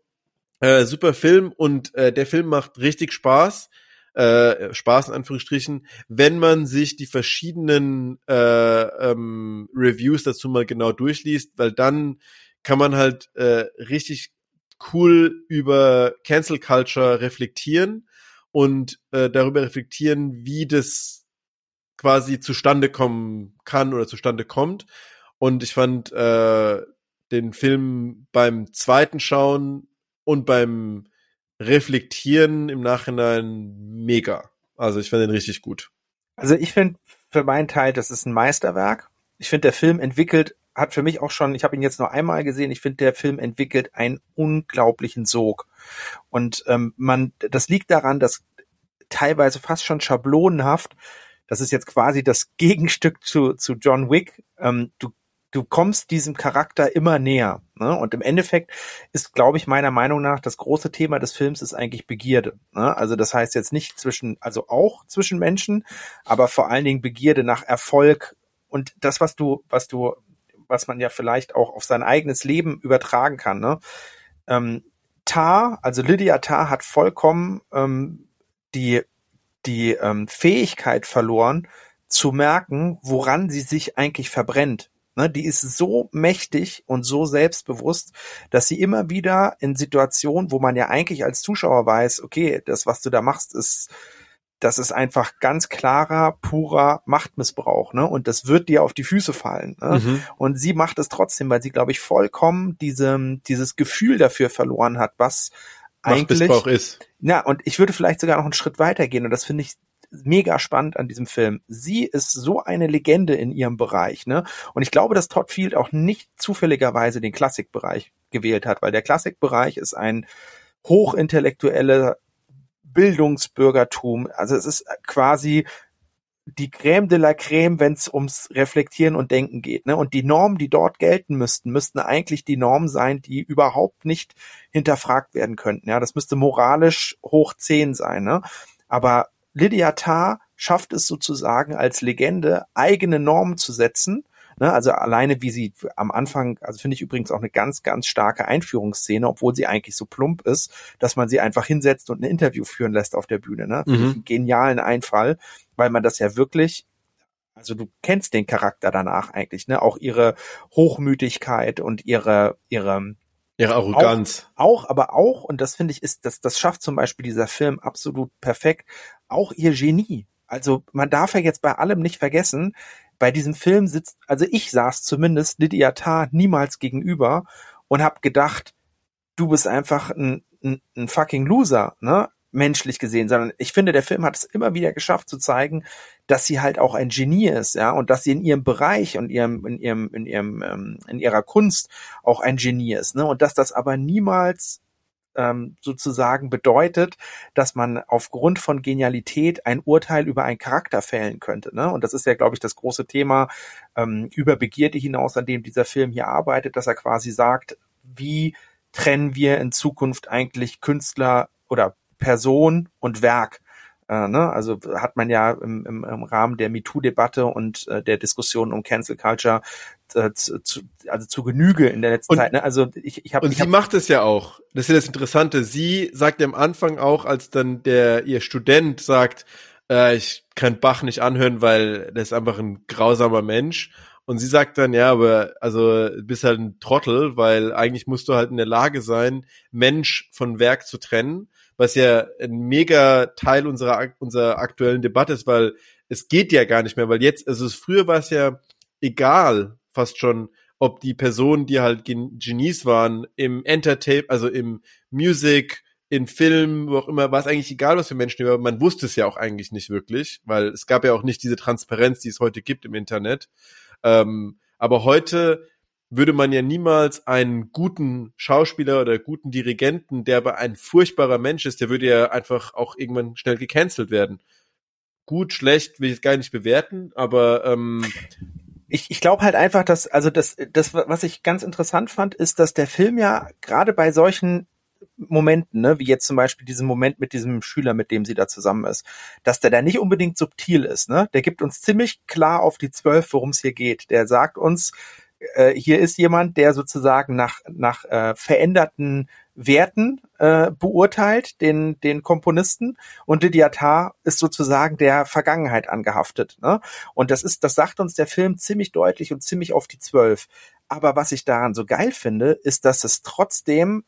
äh, super Film und äh, der Film macht richtig Spaß. äh, Spaß in Anführungsstrichen, wenn man sich die verschiedenen äh, ähm, Reviews dazu mal genau durchliest, weil dann kann man halt äh, richtig cool über Cancel Culture reflektieren und äh, darüber reflektieren, wie das quasi zustande kommen kann oder zustande kommt. Und ich fand äh, den Film beim zweiten Schauen und beim Reflektieren im Nachhinein mega. Also ich fand den richtig gut. Also ich finde für meinen Teil, das ist ein Meisterwerk. Ich finde, der Film entwickelt, hat für mich auch schon, ich habe ihn jetzt nur einmal gesehen, ich finde, der Film entwickelt einen unglaublichen Sog. Und ähm, man, das liegt daran, dass teilweise fast schon schablonenhaft, das ist jetzt quasi das Gegenstück zu, zu John Wick. Ähm, du du kommst diesem Charakter immer näher. Ne? Und im Endeffekt ist, glaube ich, meiner Meinung nach das große Thema des Films ist eigentlich Begierde. Ne? Also das heißt jetzt nicht zwischen, also auch zwischen Menschen, aber vor allen Dingen Begierde nach Erfolg und das, was du, was du, was man ja vielleicht auch auf sein eigenes Leben übertragen kann. Ne? Ähm, Tar, also Lydia Tar hat vollkommen ähm, die die ähm, Fähigkeit verloren, zu merken, woran sie sich eigentlich verbrennt. Ne, die ist so mächtig und so selbstbewusst, dass sie immer wieder in Situationen, wo man ja eigentlich als Zuschauer weiß, okay, das, was du da machst, ist, das ist einfach ganz klarer, purer Machtmissbrauch, ne? Und das wird dir auf die Füße fallen. Ne? Mhm. Und sie macht es trotzdem, weil sie, glaube ich, vollkommen diese, dieses Gefühl dafür verloren hat, was eigentlich Machtmissbrauch ist. Ja, und ich würde vielleicht sogar noch einen Schritt weitergehen und das finde ich mega spannend an diesem Film. Sie ist so eine Legende in ihrem Bereich, ne? Und ich glaube, dass Todd Field auch nicht zufälligerweise den Klassikbereich gewählt hat, weil der Klassikbereich ist ein hochintellektueller Bildungsbürgertum. Also es ist quasi die Crème de la Crème, wenn es ums Reflektieren und Denken geht. Ne? Und die Normen, die dort gelten müssten, müssten eigentlich die Normen sein, die überhaupt nicht hinterfragt werden könnten. Ja, das müsste moralisch hoch zehn sein. Ne? Aber Lydia Tarr schafft es sozusagen als Legende eigene Normen zu setzen. Ne, also alleine wie sie am Anfang, also finde ich übrigens auch eine ganz, ganz starke Einführungsszene, obwohl sie eigentlich so plump ist, dass man sie einfach hinsetzt und ein Interview führen lässt auf der Bühne. Ne? Mhm. einen genialen Einfall, weil man das ja wirklich also du kennst den Charakter danach eigentlich, ne? Auch ihre Hochmütigkeit und ihre ihre Ihre Arroganz. Auch, auch, aber auch, und das finde ich, ist, das, das schafft zum Beispiel dieser Film absolut perfekt, auch ihr Genie. Also man darf ja jetzt bei allem nicht vergessen, bei diesem Film sitzt, also ich saß zumindest Lydia Tarr niemals gegenüber und habe gedacht, du bist einfach ein, ein, ein fucking Loser, ne? menschlich gesehen, sondern ich finde, der Film hat es immer wieder geschafft zu zeigen, dass sie halt auch ein Genie ist, ja, und dass sie in ihrem Bereich und ihrem, in ihrem, in ihrem, ähm, in ihrer Kunst auch ein Genie ist, ne, und dass das aber niemals ähm, sozusagen bedeutet, dass man aufgrund von Genialität ein Urteil über einen Charakter fällen könnte. Ne? Und das ist ja, glaube ich, das große Thema ähm, über Begierde hinaus, an dem dieser Film hier arbeitet, dass er quasi sagt, wie trennen wir in Zukunft eigentlich Künstler oder Person und Werk. Äh, ne? Also hat man ja im, im, im Rahmen der MeToo-Debatte und äh, der Diskussion um Cancel Culture äh, zu, also zu Genüge in der letzten und, Zeit. Ne? Also ich, ich habe. Und ich sie hab, macht es ja auch. Das ist ja das Interessante. Sie sagt ja am Anfang auch, als dann der ihr Student sagt, äh, ich kann Bach nicht anhören, weil der ist einfach ein grausamer Mensch. Und sie sagt dann, ja, aber also du bist halt ein Trottel, weil eigentlich musst du halt in der Lage sein, Mensch von Werk zu trennen was ja ein mega Teil unserer, unserer aktuellen Debatte ist, weil es geht ja gar nicht mehr, weil jetzt, also früher war es ja egal, fast schon, ob die Personen, die halt Genies waren, im Entertainment, also im Music, in Film, wo auch immer, war es eigentlich egal, was für Menschen über. Man wusste es ja auch eigentlich nicht wirklich, weil es gab ja auch nicht diese Transparenz, die es heute gibt im Internet. Ähm, aber heute würde man ja niemals einen guten Schauspieler oder guten Dirigenten, der aber ein furchtbarer Mensch ist, der würde ja einfach auch irgendwann schnell gecancelt werden. Gut, schlecht will ich es gar nicht bewerten, aber ähm, ich, ich glaube halt einfach, dass, also das, das, was ich ganz interessant fand, ist, dass der Film ja gerade bei solchen Momenten, ne, wie jetzt zum Beispiel diesen Moment mit diesem Schüler, mit dem sie da zusammen ist, dass der da nicht unbedingt subtil ist, ne? Der gibt uns ziemlich klar auf die Zwölf, worum es hier geht. Der sagt uns, äh, hier ist jemand, der sozusagen nach, nach äh, veränderten Werten äh, beurteilt, den, den Komponisten, und Didiatar ist sozusagen der Vergangenheit angehaftet. Ne? Und das ist, das sagt uns der Film ziemlich deutlich und ziemlich auf die Zwölf. Aber was ich daran so geil finde, ist, dass es trotzdem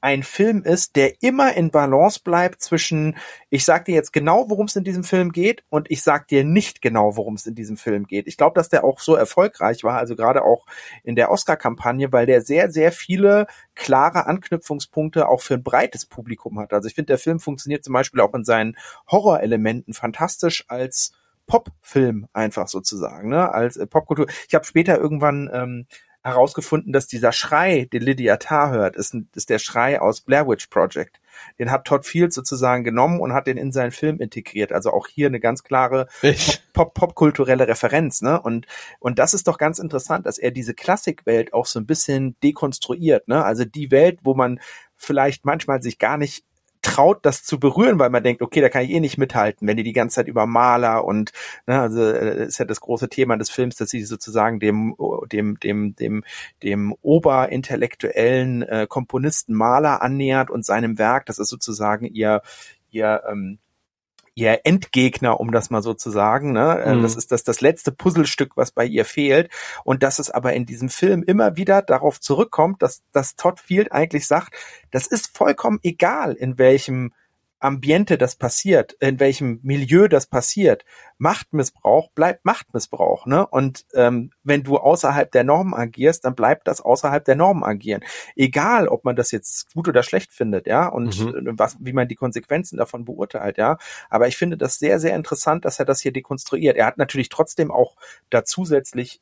ein Film ist, der immer in Balance bleibt zwischen, ich sag dir jetzt genau, worum es in diesem Film geht und ich sag dir nicht genau, worum es in diesem Film geht. Ich glaube, dass der auch so erfolgreich war, also gerade auch in der Oscar-Kampagne, weil der sehr, sehr viele klare Anknüpfungspunkte auch für ein breites Publikum hat. Also ich finde, der Film funktioniert zum Beispiel auch in seinen Horrorelementen fantastisch als Popfilm einfach sozusagen, ne? als äh, Popkultur. Ich habe später irgendwann ähm, herausgefunden, dass dieser Schrei, den Lydia Tarr hört, ist, ist der Schrei aus Blair Witch Project. Den hat Todd Fields sozusagen genommen und hat den in seinen Film integriert. Also auch hier eine ganz klare Pop, popkulturelle Referenz, ne? Und, und das ist doch ganz interessant, dass er diese Klassikwelt auch so ein bisschen dekonstruiert, ne? Also die Welt, wo man vielleicht manchmal sich gar nicht traut, das zu berühren, weil man denkt, okay, da kann ich eh nicht mithalten, wenn die die ganze Zeit über Maler und ne, also äh, ist ja das große Thema des Films, dass sie sozusagen dem dem dem dem dem oberintellektuellen äh, Komponisten Maler annähert und seinem Werk, das ist sozusagen ihr ihr ähm, ihr Endgegner, um das mal so zu sagen. Ne? Äh, mhm. Das ist das, das letzte Puzzlestück, was bei ihr fehlt. Und dass es aber in diesem Film immer wieder darauf zurückkommt, dass, dass Todd Field eigentlich sagt, das ist vollkommen egal, in welchem Ambiente das passiert, in welchem Milieu das passiert. Machtmissbrauch bleibt Machtmissbrauch, ne? Und ähm, wenn du außerhalb der Normen agierst, dann bleibt das außerhalb der Normen agieren. Egal, ob man das jetzt gut oder schlecht findet, ja, und mhm. was, wie man die Konsequenzen davon beurteilt, ja. Aber ich finde das sehr, sehr interessant, dass er das hier dekonstruiert. Er hat natürlich trotzdem auch da zusätzlich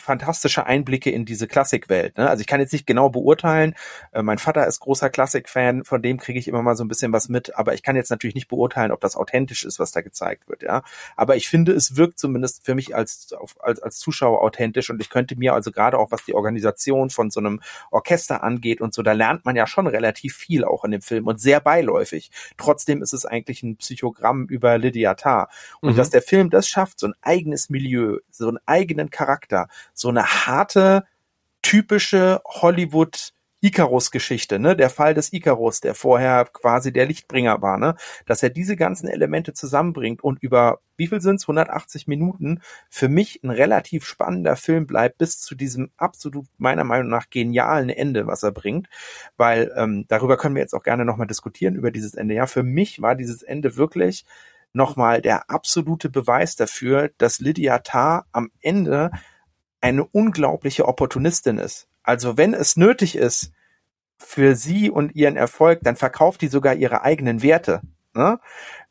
fantastische Einblicke in diese Klassikwelt. Ne? Also ich kann jetzt nicht genau beurteilen. Äh, mein Vater ist großer Klassikfan, von dem kriege ich immer mal so ein bisschen was mit, aber ich kann jetzt natürlich nicht beurteilen, ob das authentisch ist, was da gezeigt wird. Ja, aber ich finde, es wirkt zumindest für mich als als als Zuschauer authentisch und ich könnte mir also gerade auch was die Organisation von so einem Orchester angeht und so, da lernt man ja schon relativ viel auch in dem Film und sehr beiläufig. Trotzdem ist es eigentlich ein Psychogramm über Lydia Tarr und mhm. dass der Film das schafft, so ein eigenes Milieu, so einen eigenen Charakter so eine harte, typische Hollywood Icarus-Geschichte, ne, der Fall des Icarus, der vorher quasi der Lichtbringer war, ne, dass er diese ganzen Elemente zusammenbringt und über wie viel sind's? 180 Minuten für mich ein relativ spannender Film bleibt bis zu diesem absolut meiner Meinung nach genialen Ende, was er bringt, weil ähm, darüber können wir jetzt auch gerne nochmal diskutieren über dieses Ende. Ja, für mich war dieses Ende wirklich nochmal der absolute Beweis dafür, dass Lydia Tarr am Ende eine unglaubliche Opportunistin ist. Also wenn es nötig ist für sie und ihren Erfolg, dann verkauft die sogar ihre eigenen Werte. Ne?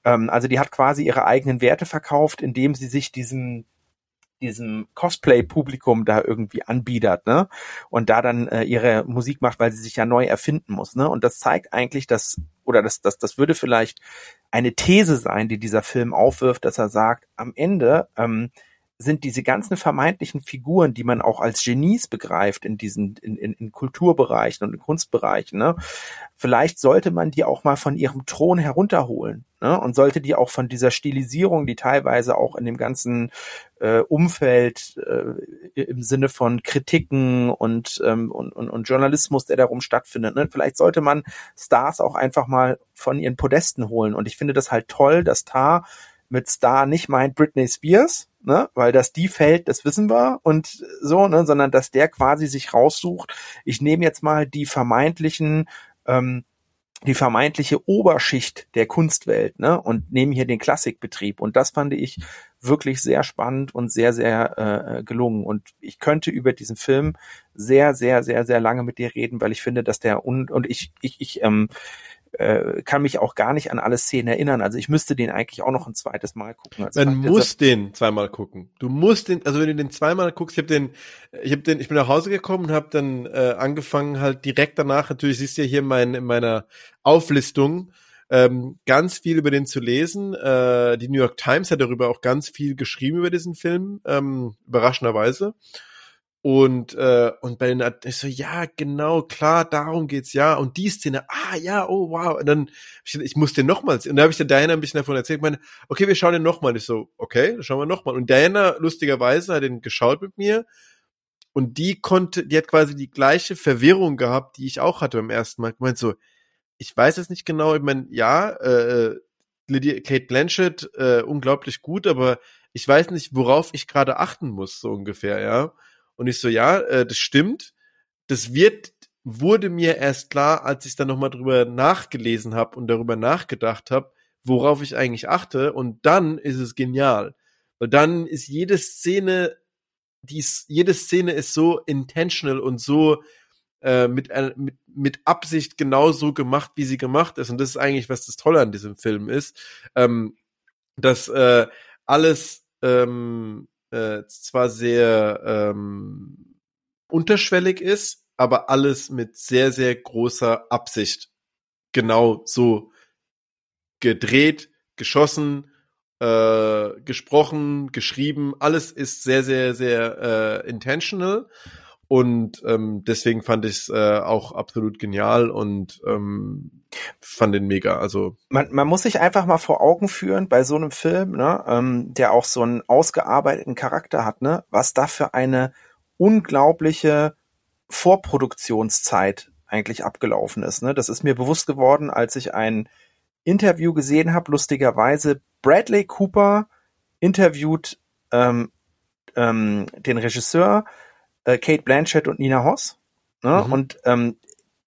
Ähm, also die hat quasi ihre eigenen Werte verkauft, indem sie sich diesem diesem Cosplay-Publikum da irgendwie anbiedert, ne? Und da dann äh, ihre Musik macht, weil sie sich ja neu erfinden muss, ne? Und das zeigt eigentlich, dass, oder das, das, das würde vielleicht eine These sein, die dieser Film aufwirft, dass er sagt, am Ende ähm, sind diese ganzen vermeintlichen Figuren, die man auch als Genies begreift in diesen in, in, in Kulturbereichen und in Kunstbereichen, ne? Vielleicht sollte man die auch mal von ihrem Thron herunterholen ne? und sollte die auch von dieser Stilisierung, die teilweise auch in dem ganzen äh, Umfeld äh, im Sinne von Kritiken und, ähm, und, und, und Journalismus, der darum stattfindet, ne? vielleicht sollte man Stars auch einfach mal von ihren Podesten holen. Und ich finde das halt toll, dass Tar mit Star nicht meint Britney Spears, ne, weil das die fällt, das wissen wir und so, ne, sondern dass der quasi sich raussucht, ich nehme jetzt mal die vermeintlichen ähm, die vermeintliche Oberschicht der Kunstwelt, ne, und nehme hier den Klassikbetrieb. Und das fand ich wirklich sehr spannend und sehr, sehr äh, gelungen. Und ich könnte über diesen Film sehr, sehr, sehr, sehr lange mit dir reden, weil ich finde, dass der und, und ich, ich, ich ähm, äh, kann mich auch gar nicht an alle Szenen erinnern. Also ich müsste den eigentlich auch noch ein zweites Mal gucken. Man muss den zweimal gucken. Du musst den, also wenn du den zweimal guckst, ich habe den, ich habe den, ich bin nach Hause gekommen und habe dann äh, angefangen halt direkt danach. Natürlich siehst du ja hier mein, in meiner Auflistung ähm, ganz viel über den zu lesen. Äh, die New York Times hat darüber auch ganz viel geschrieben über diesen Film, ähm, überraschenderweise. Und, äh, und bei den, ich so, ja, genau, klar, darum geht's, ja. Und die Szene, ah, ja, oh, wow. Und dann, ich, ich muss den nochmals, und da habe ich dann Diana ein bisschen davon erzählt, meine, okay, wir schauen den nochmal. Ich so, okay, dann schauen wir nochmal. Und Diana, lustigerweise, hat den geschaut mit mir. Und die konnte, die hat quasi die gleiche Verwirrung gehabt, die ich auch hatte beim ersten Mal. Ich meinte so, ich weiß es nicht genau, ich meine, ja, äh, Lydia, Kate Blanchett, äh, unglaublich gut, aber ich weiß nicht, worauf ich gerade achten muss, so ungefähr, ja. Und ich so, ja, äh, das stimmt. Das wird, wurde mir erst klar, als ich dann nochmal drüber nachgelesen habe und darüber nachgedacht habe, worauf ich eigentlich achte. Und dann ist es genial. Weil dann ist jede Szene, die jede Szene ist so intentional und so äh, mit, äh, mit, mit Absicht genauso gemacht, wie sie gemacht ist. Und das ist eigentlich, was das Tolle an diesem Film ist, ähm, dass äh, alles ähm, äh, zwar sehr ähm, unterschwellig ist, aber alles mit sehr, sehr großer Absicht genau so gedreht, geschossen, äh, gesprochen, geschrieben. Alles ist sehr, sehr, sehr äh, intentional. Und ähm, deswegen fand ich es äh, auch absolut genial und ähm, fand den mega. Also man, man muss sich einfach mal vor Augen führen bei so einem Film, ne, ähm, der auch so einen ausgearbeiteten Charakter hat, ne, was da für eine unglaubliche Vorproduktionszeit eigentlich abgelaufen ist. Ne? Das ist mir bewusst geworden, als ich ein Interview gesehen habe. Lustigerweise Bradley Cooper interviewt ähm, ähm, den Regisseur äh, Kate Blanchett und Nina Hoss. Ne? Mhm. Und ähm,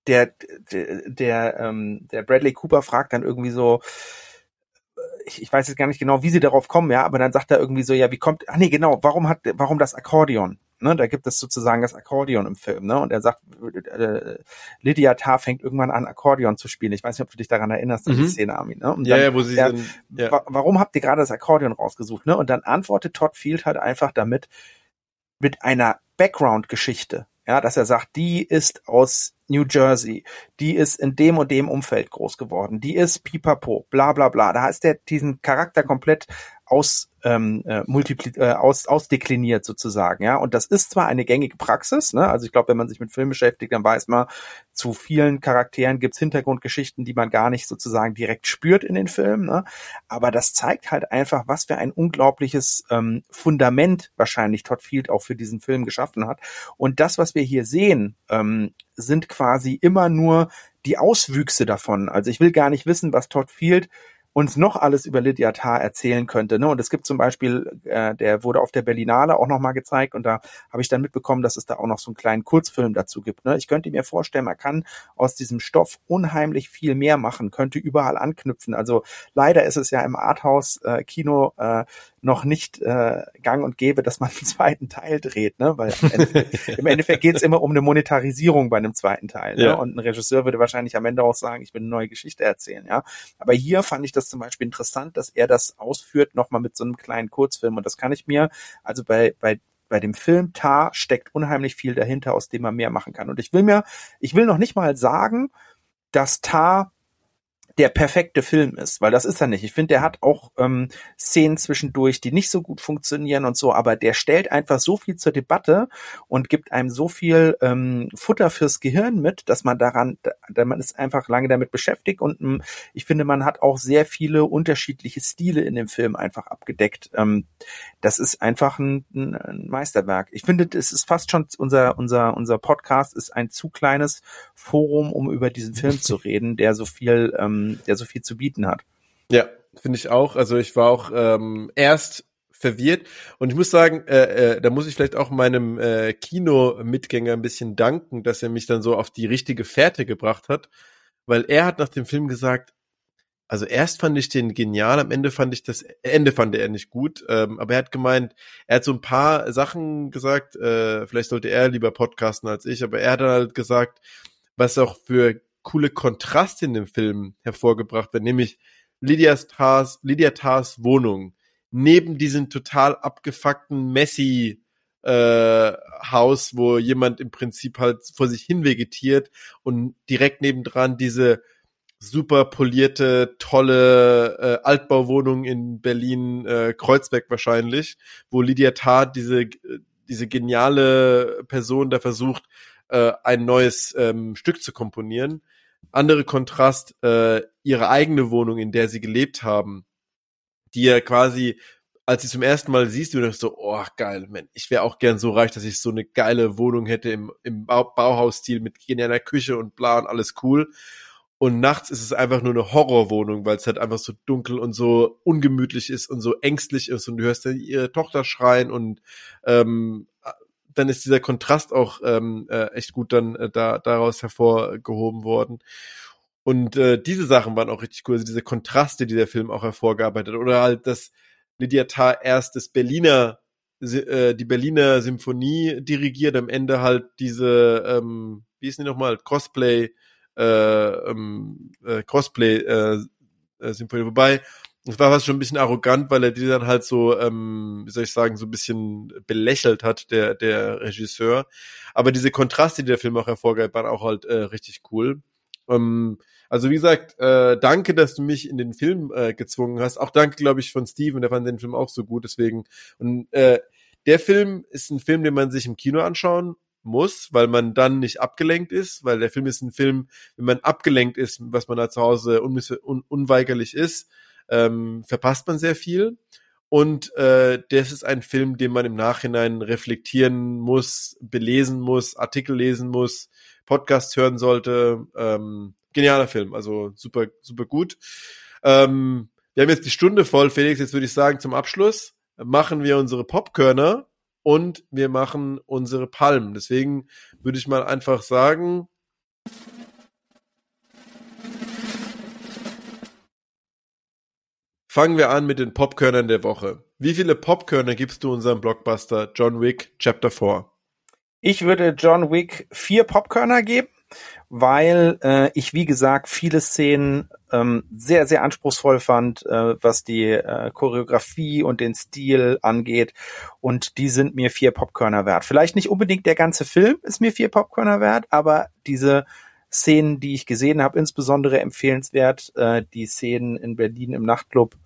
der, der, der, ähm, der Bradley Cooper fragt dann irgendwie so, äh, ich, ich weiß jetzt gar nicht genau, wie sie darauf kommen, ja, aber dann sagt er irgendwie so, ja, wie kommt, ach nee, genau, warum hat, warum das Akkordeon? Ne, da gibt es sozusagen das Akkordeon im Film, ne? Und er sagt, äh, Lydia Tarr fängt irgendwann an, Akkordeon zu spielen. Ich weiß nicht, ob du dich daran erinnerst, an mhm. die Szene, Armin. Ne? Und ja, dann, ja, wo sie er, sind, ja. Warum habt ihr gerade das Akkordeon rausgesucht? Ne? Und dann antwortet Todd Field halt einfach damit mit einer Background-Geschichte. Ja, dass er sagt, die ist aus New Jersey, die ist in dem und dem Umfeld groß geworden, die ist pipapo, bla bla bla. Da ist er diesen Charakter komplett aus ähm, äh, multipli äh, aus, ausdekliniert sozusagen, ja. Und das ist zwar eine gängige Praxis, ne? Also ich glaube, wenn man sich mit Film beschäftigt, dann weiß man, zu vielen Charakteren gibt's Hintergrundgeschichten, die man gar nicht sozusagen direkt spürt in den Filmen, ne? Aber das zeigt halt einfach, was für ein unglaubliches ähm, Fundament wahrscheinlich Todd Field auch für diesen Film geschaffen hat. Und das, was wir hier sehen, ähm, sind quasi immer nur die Auswüchse davon. Also ich will gar nicht wissen, was Todd Field uns noch alles über Lydia Tarr erzählen könnte. Ne? Und es gibt zum Beispiel, äh, der wurde auf der Berlinale auch nochmal gezeigt und da habe ich dann mitbekommen, dass es da auch noch so einen kleinen Kurzfilm dazu gibt. Ne? Ich könnte mir vorstellen, man kann aus diesem Stoff unheimlich viel mehr machen, könnte überall anknüpfen. Also leider ist es ja im Arthouse-Kino äh, äh, noch nicht äh, gang und gäbe, dass man einen zweiten Teil dreht, ne? Weil im Endeffekt, im Endeffekt geht es immer um eine Monetarisierung bei einem zweiten Teil. Ne? Ja. Und ein Regisseur würde wahrscheinlich am Ende auch sagen, ich will eine neue Geschichte erzählen, ja. Aber hier fand ich das zum Beispiel interessant, dass er das ausführt, nochmal mit so einem kleinen Kurzfilm. Und das kann ich mir, also bei, bei bei dem Film Tar steckt unheimlich viel dahinter, aus dem man mehr machen kann. Und ich will mir, ich will noch nicht mal sagen, dass Tar der perfekte Film ist, weil das ist er nicht. Ich finde, der hat auch ähm, Szenen zwischendurch, die nicht so gut funktionieren und so, aber der stellt einfach so viel zur Debatte und gibt einem so viel ähm, Futter fürs Gehirn mit, dass man daran, da, man ist einfach lange damit beschäftigt und ähm, ich finde, man hat auch sehr viele unterschiedliche Stile in dem Film einfach abgedeckt. Ähm, das ist einfach ein, ein Meisterwerk. Ich finde, es ist fast schon unser unser unser Podcast ist ein zu kleines Forum, um über diesen Film zu reden, der so viel ähm, ähm, der so viel zu bieten hat. Ja, finde ich auch. Also ich war auch ähm, erst verwirrt und ich muss sagen, äh, äh, da muss ich vielleicht auch meinem äh, Kino-Mitgänger ein bisschen danken, dass er mich dann so auf die richtige Fährte gebracht hat, weil er hat nach dem Film gesagt, also erst fand ich den genial, am Ende fand ich das Ende fand er nicht gut, ähm, aber er hat gemeint, er hat so ein paar Sachen gesagt, äh, vielleicht sollte er lieber podcasten als ich, aber er hat dann halt gesagt, was auch für coole Kontrast in dem Film hervorgebracht wird, nämlich Lydia Tars, Lydia Tars Wohnung. Neben diesem total abgefuckten Messi äh, Haus, wo jemand im Prinzip halt vor sich hin vegetiert und direkt nebendran diese super polierte, tolle äh, Altbauwohnung in Berlin äh, Kreuzberg wahrscheinlich, wo Lydia Tarr diese diese geniale Person da versucht, äh, ein neues ähm, Stück zu komponieren andere Kontrast, äh, ihre eigene Wohnung, in der sie gelebt haben, die ja quasi als du zum ersten Mal siehst, du denkst so, oh geil, man, ich wäre auch gern so reich, dass ich so eine geile Wohnung hätte im, im Bauhausstil mit genialer Küche und bla und alles cool. Und nachts ist es einfach nur eine Horrorwohnung, weil es halt einfach so dunkel und so ungemütlich ist und so ängstlich ist und du hörst dann ihre Tochter schreien und ähm, dann ist dieser Kontrast auch ähm, äh, echt gut dann äh, da daraus hervorgehoben worden. Und äh, diese Sachen waren auch richtig cool, also diese Kontraste, die der Film auch hervorgearbeitet hat. Oder halt, dass Lydia Tarr erst das Berliner, äh, die Berliner Symphonie dirigiert, am Ende halt diese, ähm, wie ist die nochmal, Cosplay äh, ähm, äh, Cosplay äh, äh, Symphonie. Wobei, das war fast schon ein bisschen arrogant, weil er die dann halt so, ähm, wie soll ich sagen, so ein bisschen belächelt hat, der, der Regisseur. Aber diese Kontraste, die der Film auch hervorgeht, waren auch halt äh, richtig cool. Ähm, also wie gesagt, äh, danke, dass du mich in den Film äh, gezwungen hast. Auch danke, glaube ich, von Steven, der fand den Film auch so gut. Deswegen, und äh, der Film ist ein Film, den man sich im Kino anschauen muss, weil man dann nicht abgelenkt ist, weil der Film ist ein Film, wenn man abgelenkt ist, was man da zu Hause un un unweigerlich ist, ähm, verpasst man sehr viel. Und äh, das ist ein Film, den man im Nachhinein reflektieren muss, belesen muss, Artikel lesen muss, Podcast hören sollte. Ähm, genialer Film, also super, super gut. Ähm, wir haben jetzt die Stunde voll, Felix. Jetzt würde ich sagen, zum Abschluss machen wir unsere Popkörner und wir machen unsere Palmen. Deswegen würde ich mal einfach sagen, Fangen wir an mit den Popkörnern der Woche. Wie viele Popkörner gibst du unserem Blockbuster John Wick Chapter 4? Ich würde John Wick vier Popkörner geben weil äh, ich, wie gesagt, viele Szenen ähm, sehr, sehr anspruchsvoll fand, äh, was die äh, Choreografie und den Stil angeht. Und die sind mir vier Popkörner wert. Vielleicht nicht unbedingt der ganze Film ist mir vier Popkörner wert, aber diese Szenen, die ich gesehen habe, insbesondere empfehlenswert, äh, die Szenen in Berlin im Nachtclub,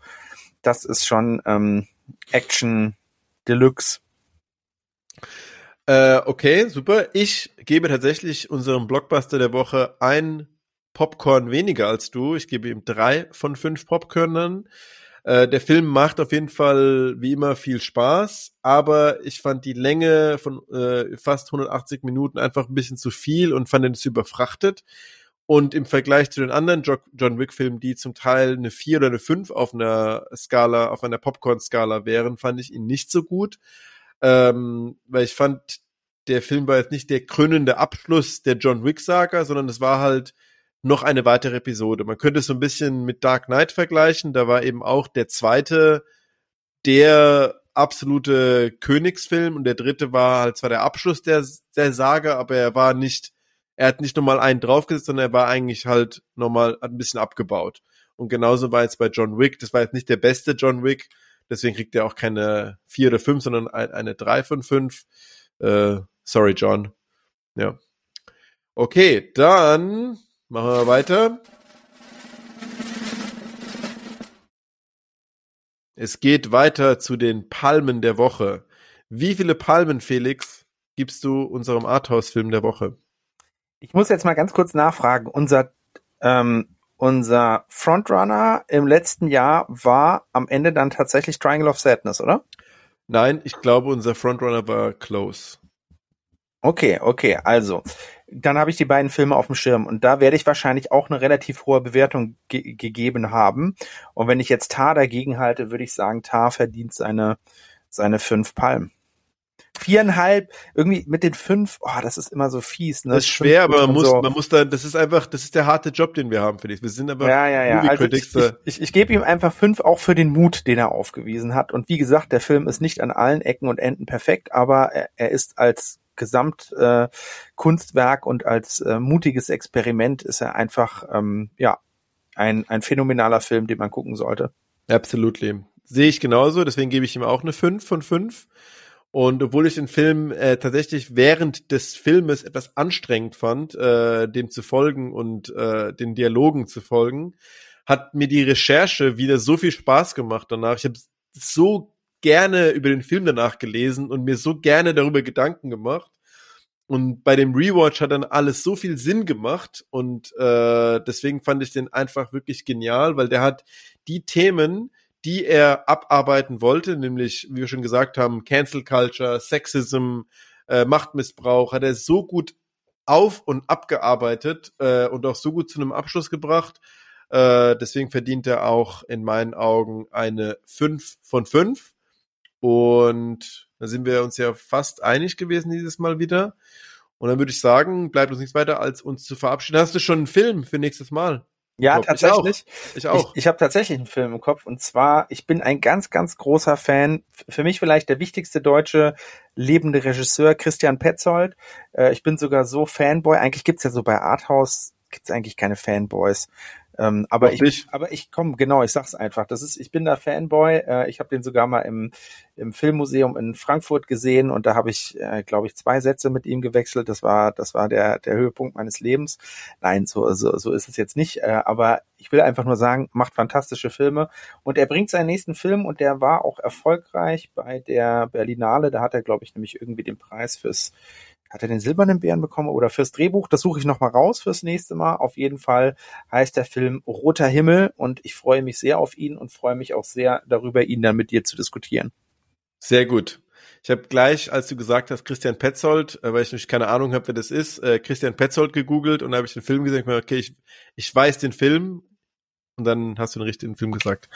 das ist schon ähm, Action Deluxe. Äh, okay, super. Ich gebe tatsächlich unserem Blockbuster der Woche ein Popcorn weniger als du. Ich gebe ihm drei von fünf Popkörnern. Äh, der Film macht auf jeden Fall wie immer viel Spaß, aber ich fand die Länge von äh, fast 180 Minuten einfach ein bisschen zu viel und fand es überfrachtet. Und im Vergleich zu den anderen jo John Wick-Filmen, die zum Teil eine 4 oder eine 5 auf einer Skala, auf einer Popcorn-Skala wären, fand ich ihn nicht so gut ähm, weil ich fand, der Film war jetzt nicht der krönende Abschluss der John Wick-Saga, sondern es war halt noch eine weitere Episode. Man könnte es so ein bisschen mit Dark Knight vergleichen. Da war eben auch der zweite der absolute Königsfilm und der dritte war halt zwar der Abschluss der, der Saga, aber er war nicht, er hat nicht nochmal einen draufgesetzt, sondern er war eigentlich halt nochmal ein bisschen abgebaut. Und genauso war jetzt bei John Wick. Das war jetzt nicht der beste John Wick, Deswegen kriegt er auch keine vier oder fünf, sondern eine drei von fünf. Äh, sorry, John. Ja. Okay, dann machen wir weiter. Es geht weiter zu den Palmen der Woche. Wie viele Palmen, Felix, gibst du unserem Arthouse-Film der Woche? Ich muss jetzt mal ganz kurz nachfragen. Unser ähm, unser Frontrunner im letzten Jahr war am Ende dann tatsächlich Triangle of Sadness, oder? Nein, ich glaube, unser Frontrunner war Close. Okay, okay, also dann habe ich die beiden Filme auf dem Schirm und da werde ich wahrscheinlich auch eine relativ hohe Bewertung ge gegeben haben. Und wenn ich jetzt Tar dagegen halte, würde ich sagen, Tar verdient seine seine fünf Palmen viereinhalb, irgendwie mit den fünf, oh, das ist immer so fies. Ne? Das ist schwer, aber man muss, so. man muss da, das ist einfach, das ist der harte Job, den wir haben, finde ich. Wir sind aber ja, ja, ja. Also ich, ich, ich, ich gebe ihm einfach fünf, auch für den Mut, den er aufgewiesen hat. Und wie gesagt, der Film ist nicht an allen Ecken und Enden perfekt, aber er, er ist als Gesamtkunstwerk äh, und als äh, mutiges Experiment ist er einfach ähm, ja ein, ein phänomenaler Film, den man gucken sollte. Absolutely. Sehe ich genauso, deswegen gebe ich ihm auch eine 5 von 5. Und obwohl ich den Film äh, tatsächlich während des Filmes etwas anstrengend fand, äh, dem zu folgen und äh, den Dialogen zu folgen, hat mir die Recherche wieder so viel Spaß gemacht danach. Ich habe so gerne über den Film danach gelesen und mir so gerne darüber Gedanken gemacht. Und bei dem Rewatch hat dann alles so viel Sinn gemacht und äh, deswegen fand ich den einfach wirklich genial, weil der hat die Themen, die er abarbeiten wollte, nämlich, wie wir schon gesagt haben, Cancel Culture, Sexism, äh, Machtmissbrauch, hat er so gut auf und abgearbeitet äh, und auch so gut zu einem Abschluss gebracht. Äh, deswegen verdient er auch in meinen Augen eine 5 von 5. Und da sind wir uns ja fast einig gewesen dieses Mal wieder. Und dann würde ich sagen, bleibt uns nichts weiter, als uns zu verabschieden. Hast du schon einen Film für nächstes Mal? Ja, tatsächlich. Ich auch. Ich, ich habe tatsächlich einen Film im Kopf und zwar, ich bin ein ganz, ganz großer Fan. Für mich vielleicht der wichtigste deutsche lebende Regisseur Christian Petzold. Äh, ich bin sogar so Fanboy. Eigentlich gibt's ja so bei Arthouse gibt's eigentlich keine Fanboys. Ähm, aber, ich, ich, aber ich komme, genau, ich sag's einfach. Das ist, ich bin da Fanboy. Äh, ich habe den sogar mal im, im Filmmuseum in Frankfurt gesehen und da habe ich, äh, glaube ich, zwei Sätze mit ihm gewechselt. Das war, das war der, der Höhepunkt meines Lebens. Nein, so, so, so ist es jetzt nicht. Äh, aber ich will einfach nur sagen, macht fantastische Filme und er bringt seinen nächsten Film und der war auch erfolgreich bei der Berlinale. Da hat er, glaube ich, nämlich irgendwie den Preis fürs hat er den silbernen Bären bekommen oder fürs Drehbuch? Das suche ich nochmal raus fürs nächste Mal. Auf jeden Fall heißt der Film Roter Himmel und ich freue mich sehr auf ihn und freue mich auch sehr darüber, ihn dann mit dir zu diskutieren. Sehr gut. Ich habe gleich, als du gesagt hast, Christian Petzold, äh, weil ich nämlich keine Ahnung habe, wer das ist, äh, Christian Petzold gegoogelt und da habe ich den Film gesehen. Ich mir, okay, ich, ich weiß den Film und dann hast du den richtigen Film gesagt.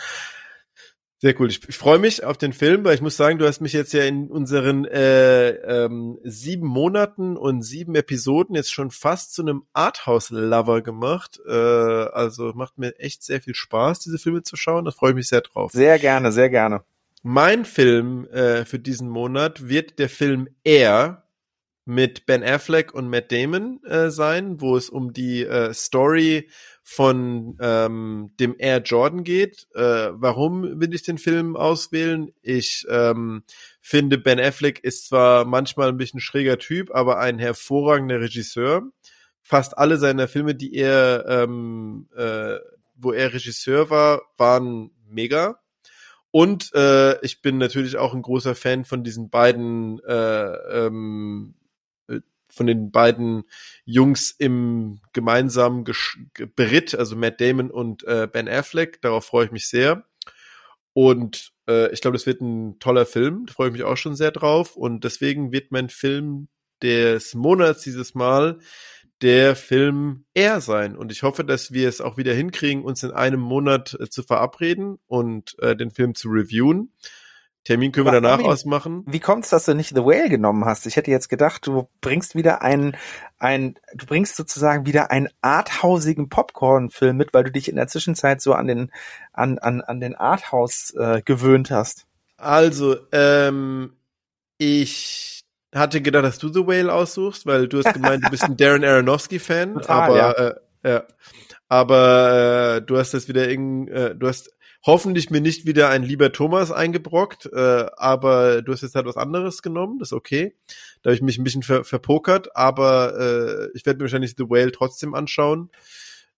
Sehr cool. Ich, ich freue mich auf den Film, weil ich muss sagen, du hast mich jetzt ja in unseren äh, ähm, sieben Monaten und sieben Episoden jetzt schon fast zu einem Arthouse-Lover gemacht. Äh, also macht mir echt sehr viel Spaß, diese Filme zu schauen. Da freue ich mich sehr drauf. Sehr gerne, sehr gerne. Mein Film äh, für diesen Monat wird der Film Air mit Ben Affleck und Matt Damon äh, sein, wo es um die äh, Story von ähm, dem Air Jordan geht. Äh, warum will ich den Film auswählen? Ich ähm, finde, Ben Affleck ist zwar manchmal ein bisschen schräger Typ, aber ein hervorragender Regisseur. Fast alle seiner Filme, die er, ähm, äh, wo er Regisseur war, waren mega. Und äh, ich bin natürlich auch ein großer Fan von diesen beiden äh, ähm, von den beiden Jungs im gemeinsamen Beritt, also Matt Damon und äh, Ben Affleck. Darauf freue ich mich sehr. Und äh, ich glaube, das wird ein toller Film. Da freue ich mich auch schon sehr drauf. Und deswegen wird mein Film des Monats dieses Mal der Film Er sein. Und ich hoffe, dass wir es auch wieder hinkriegen, uns in einem Monat äh, zu verabreden und äh, den Film zu reviewen. Termin können wir danach Armin, ausmachen. Wie kommt's, dass du nicht The Whale genommen hast? Ich hätte jetzt gedacht, du bringst wieder einen, ein, du bringst sozusagen wieder einen arthausigen Popcorn-Film mit, weil du dich in der Zwischenzeit so an den, an, an, an den Arthouse äh, gewöhnt hast. Also, ähm, ich hatte gedacht, dass du The Whale aussuchst, weil du hast gemeint, du bist ein Darren Aronofsky-Fan, aber, ja. Äh, ja. aber äh, du hast das wieder irgendwie, äh, du hast hoffentlich mir nicht wieder ein lieber Thomas eingebrockt, äh, aber du hast jetzt halt was anderes genommen, das ist okay. Da habe ich mich ein bisschen ver verpokert, aber äh, ich werde mir wahrscheinlich The Whale trotzdem anschauen.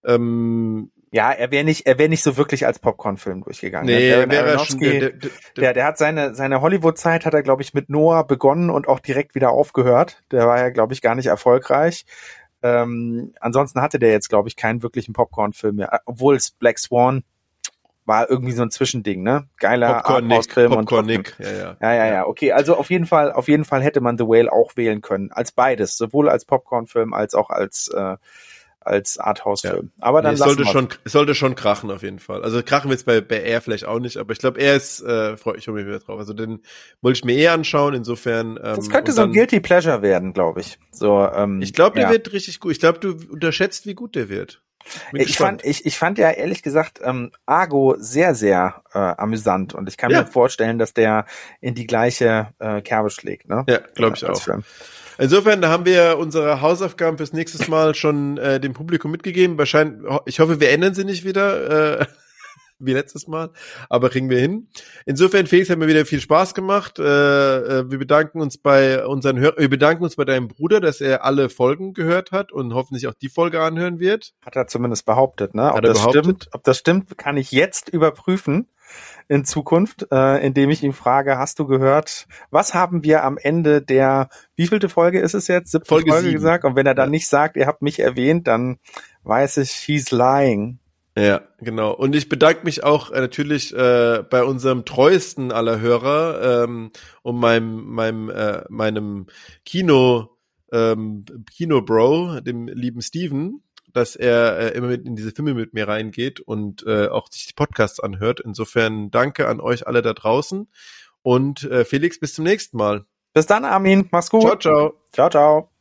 Ähm, ja, er wäre nicht, er wäre nicht so wirklich als Popcorn-Film durchgegangen. Nee, der, wäre schon, der, der, der, der hat seine, seine Hollywood-Zeit hat er, glaube ich, mit Noah begonnen und auch direkt wieder aufgehört. Der war ja, glaube ich, gar nicht erfolgreich. Ähm, ansonsten hatte der jetzt, glaube ich, keinen wirklichen Popcorn-Film mehr, obwohl es Black Swan war irgendwie so ein Zwischending, ne? Geiler Popcorn-Film Popcorn Nick. Ja, ja. ja, ja, ja. Okay, also auf jeden Fall, auf jeden Fall hätte man The Whale auch wählen können, als beides, sowohl als Popcorn-Film als auch als äh, als Arthouse-Film. Ja. Aber dann nee, es sollte schon, es sollte schon krachen auf jeden Fall. Also krachen wird es bei, bei Air vielleicht auch nicht, aber ich glaube, er ist, äh, freue ich mich wieder drauf. Also den wollte ich mir eh anschauen. Insofern. Ähm, das könnte so ein Guilty Pleasure werden, glaube ich. So. Ähm, ich glaube, der ja. wird richtig gut. Ich glaube, du unterschätzt, wie gut der wird. Ich fand, ich, ich fand ja ehrlich gesagt ähm, Argo sehr, sehr äh, amüsant und ich kann ja. mir vorstellen, dass der in die gleiche äh, Kerbe schlägt. Ne? Ja, glaube ich auch. Film. Insofern, haben wir unsere Hausaufgaben fürs nächste Mal schon äh, dem Publikum mitgegeben. Wahrscheinlich, ich hoffe, wir ändern sie nicht wieder. Äh, wie letztes Mal, aber kriegen wir hin. Insofern, Felix, hat mir wieder viel Spaß gemacht. Äh, äh, wir bedanken uns bei unseren Hör wir bedanken uns bei deinem Bruder, dass er alle Folgen gehört hat und hoffentlich auch die Folge anhören wird. Hat er zumindest behauptet, ne? Ob hat er das behauptet? stimmt, ob das stimmt, kann ich jetzt überprüfen in Zukunft, äh, indem ich ihn frage, hast du gehört, was haben wir am Ende der, wievielte Folge ist es jetzt? Siebte Folge, Folge gesagt? Und wenn er dann nicht sagt, ihr habt mich erwähnt, dann weiß ich, he's lying. Ja, genau. Und ich bedanke mich auch äh, natürlich äh, bei unserem treuesten aller Hörer ähm, und meinem meinem äh, meinem Kino ähm, Kino Bro, dem lieben Steven, dass er äh, immer mit in diese Filme mit mir reingeht und äh, auch sich die Podcasts anhört. Insofern danke an euch alle da draußen und äh, Felix bis zum nächsten Mal. Bis dann, Armin. Mach's gut. Ciao, ciao. Ciao, ciao.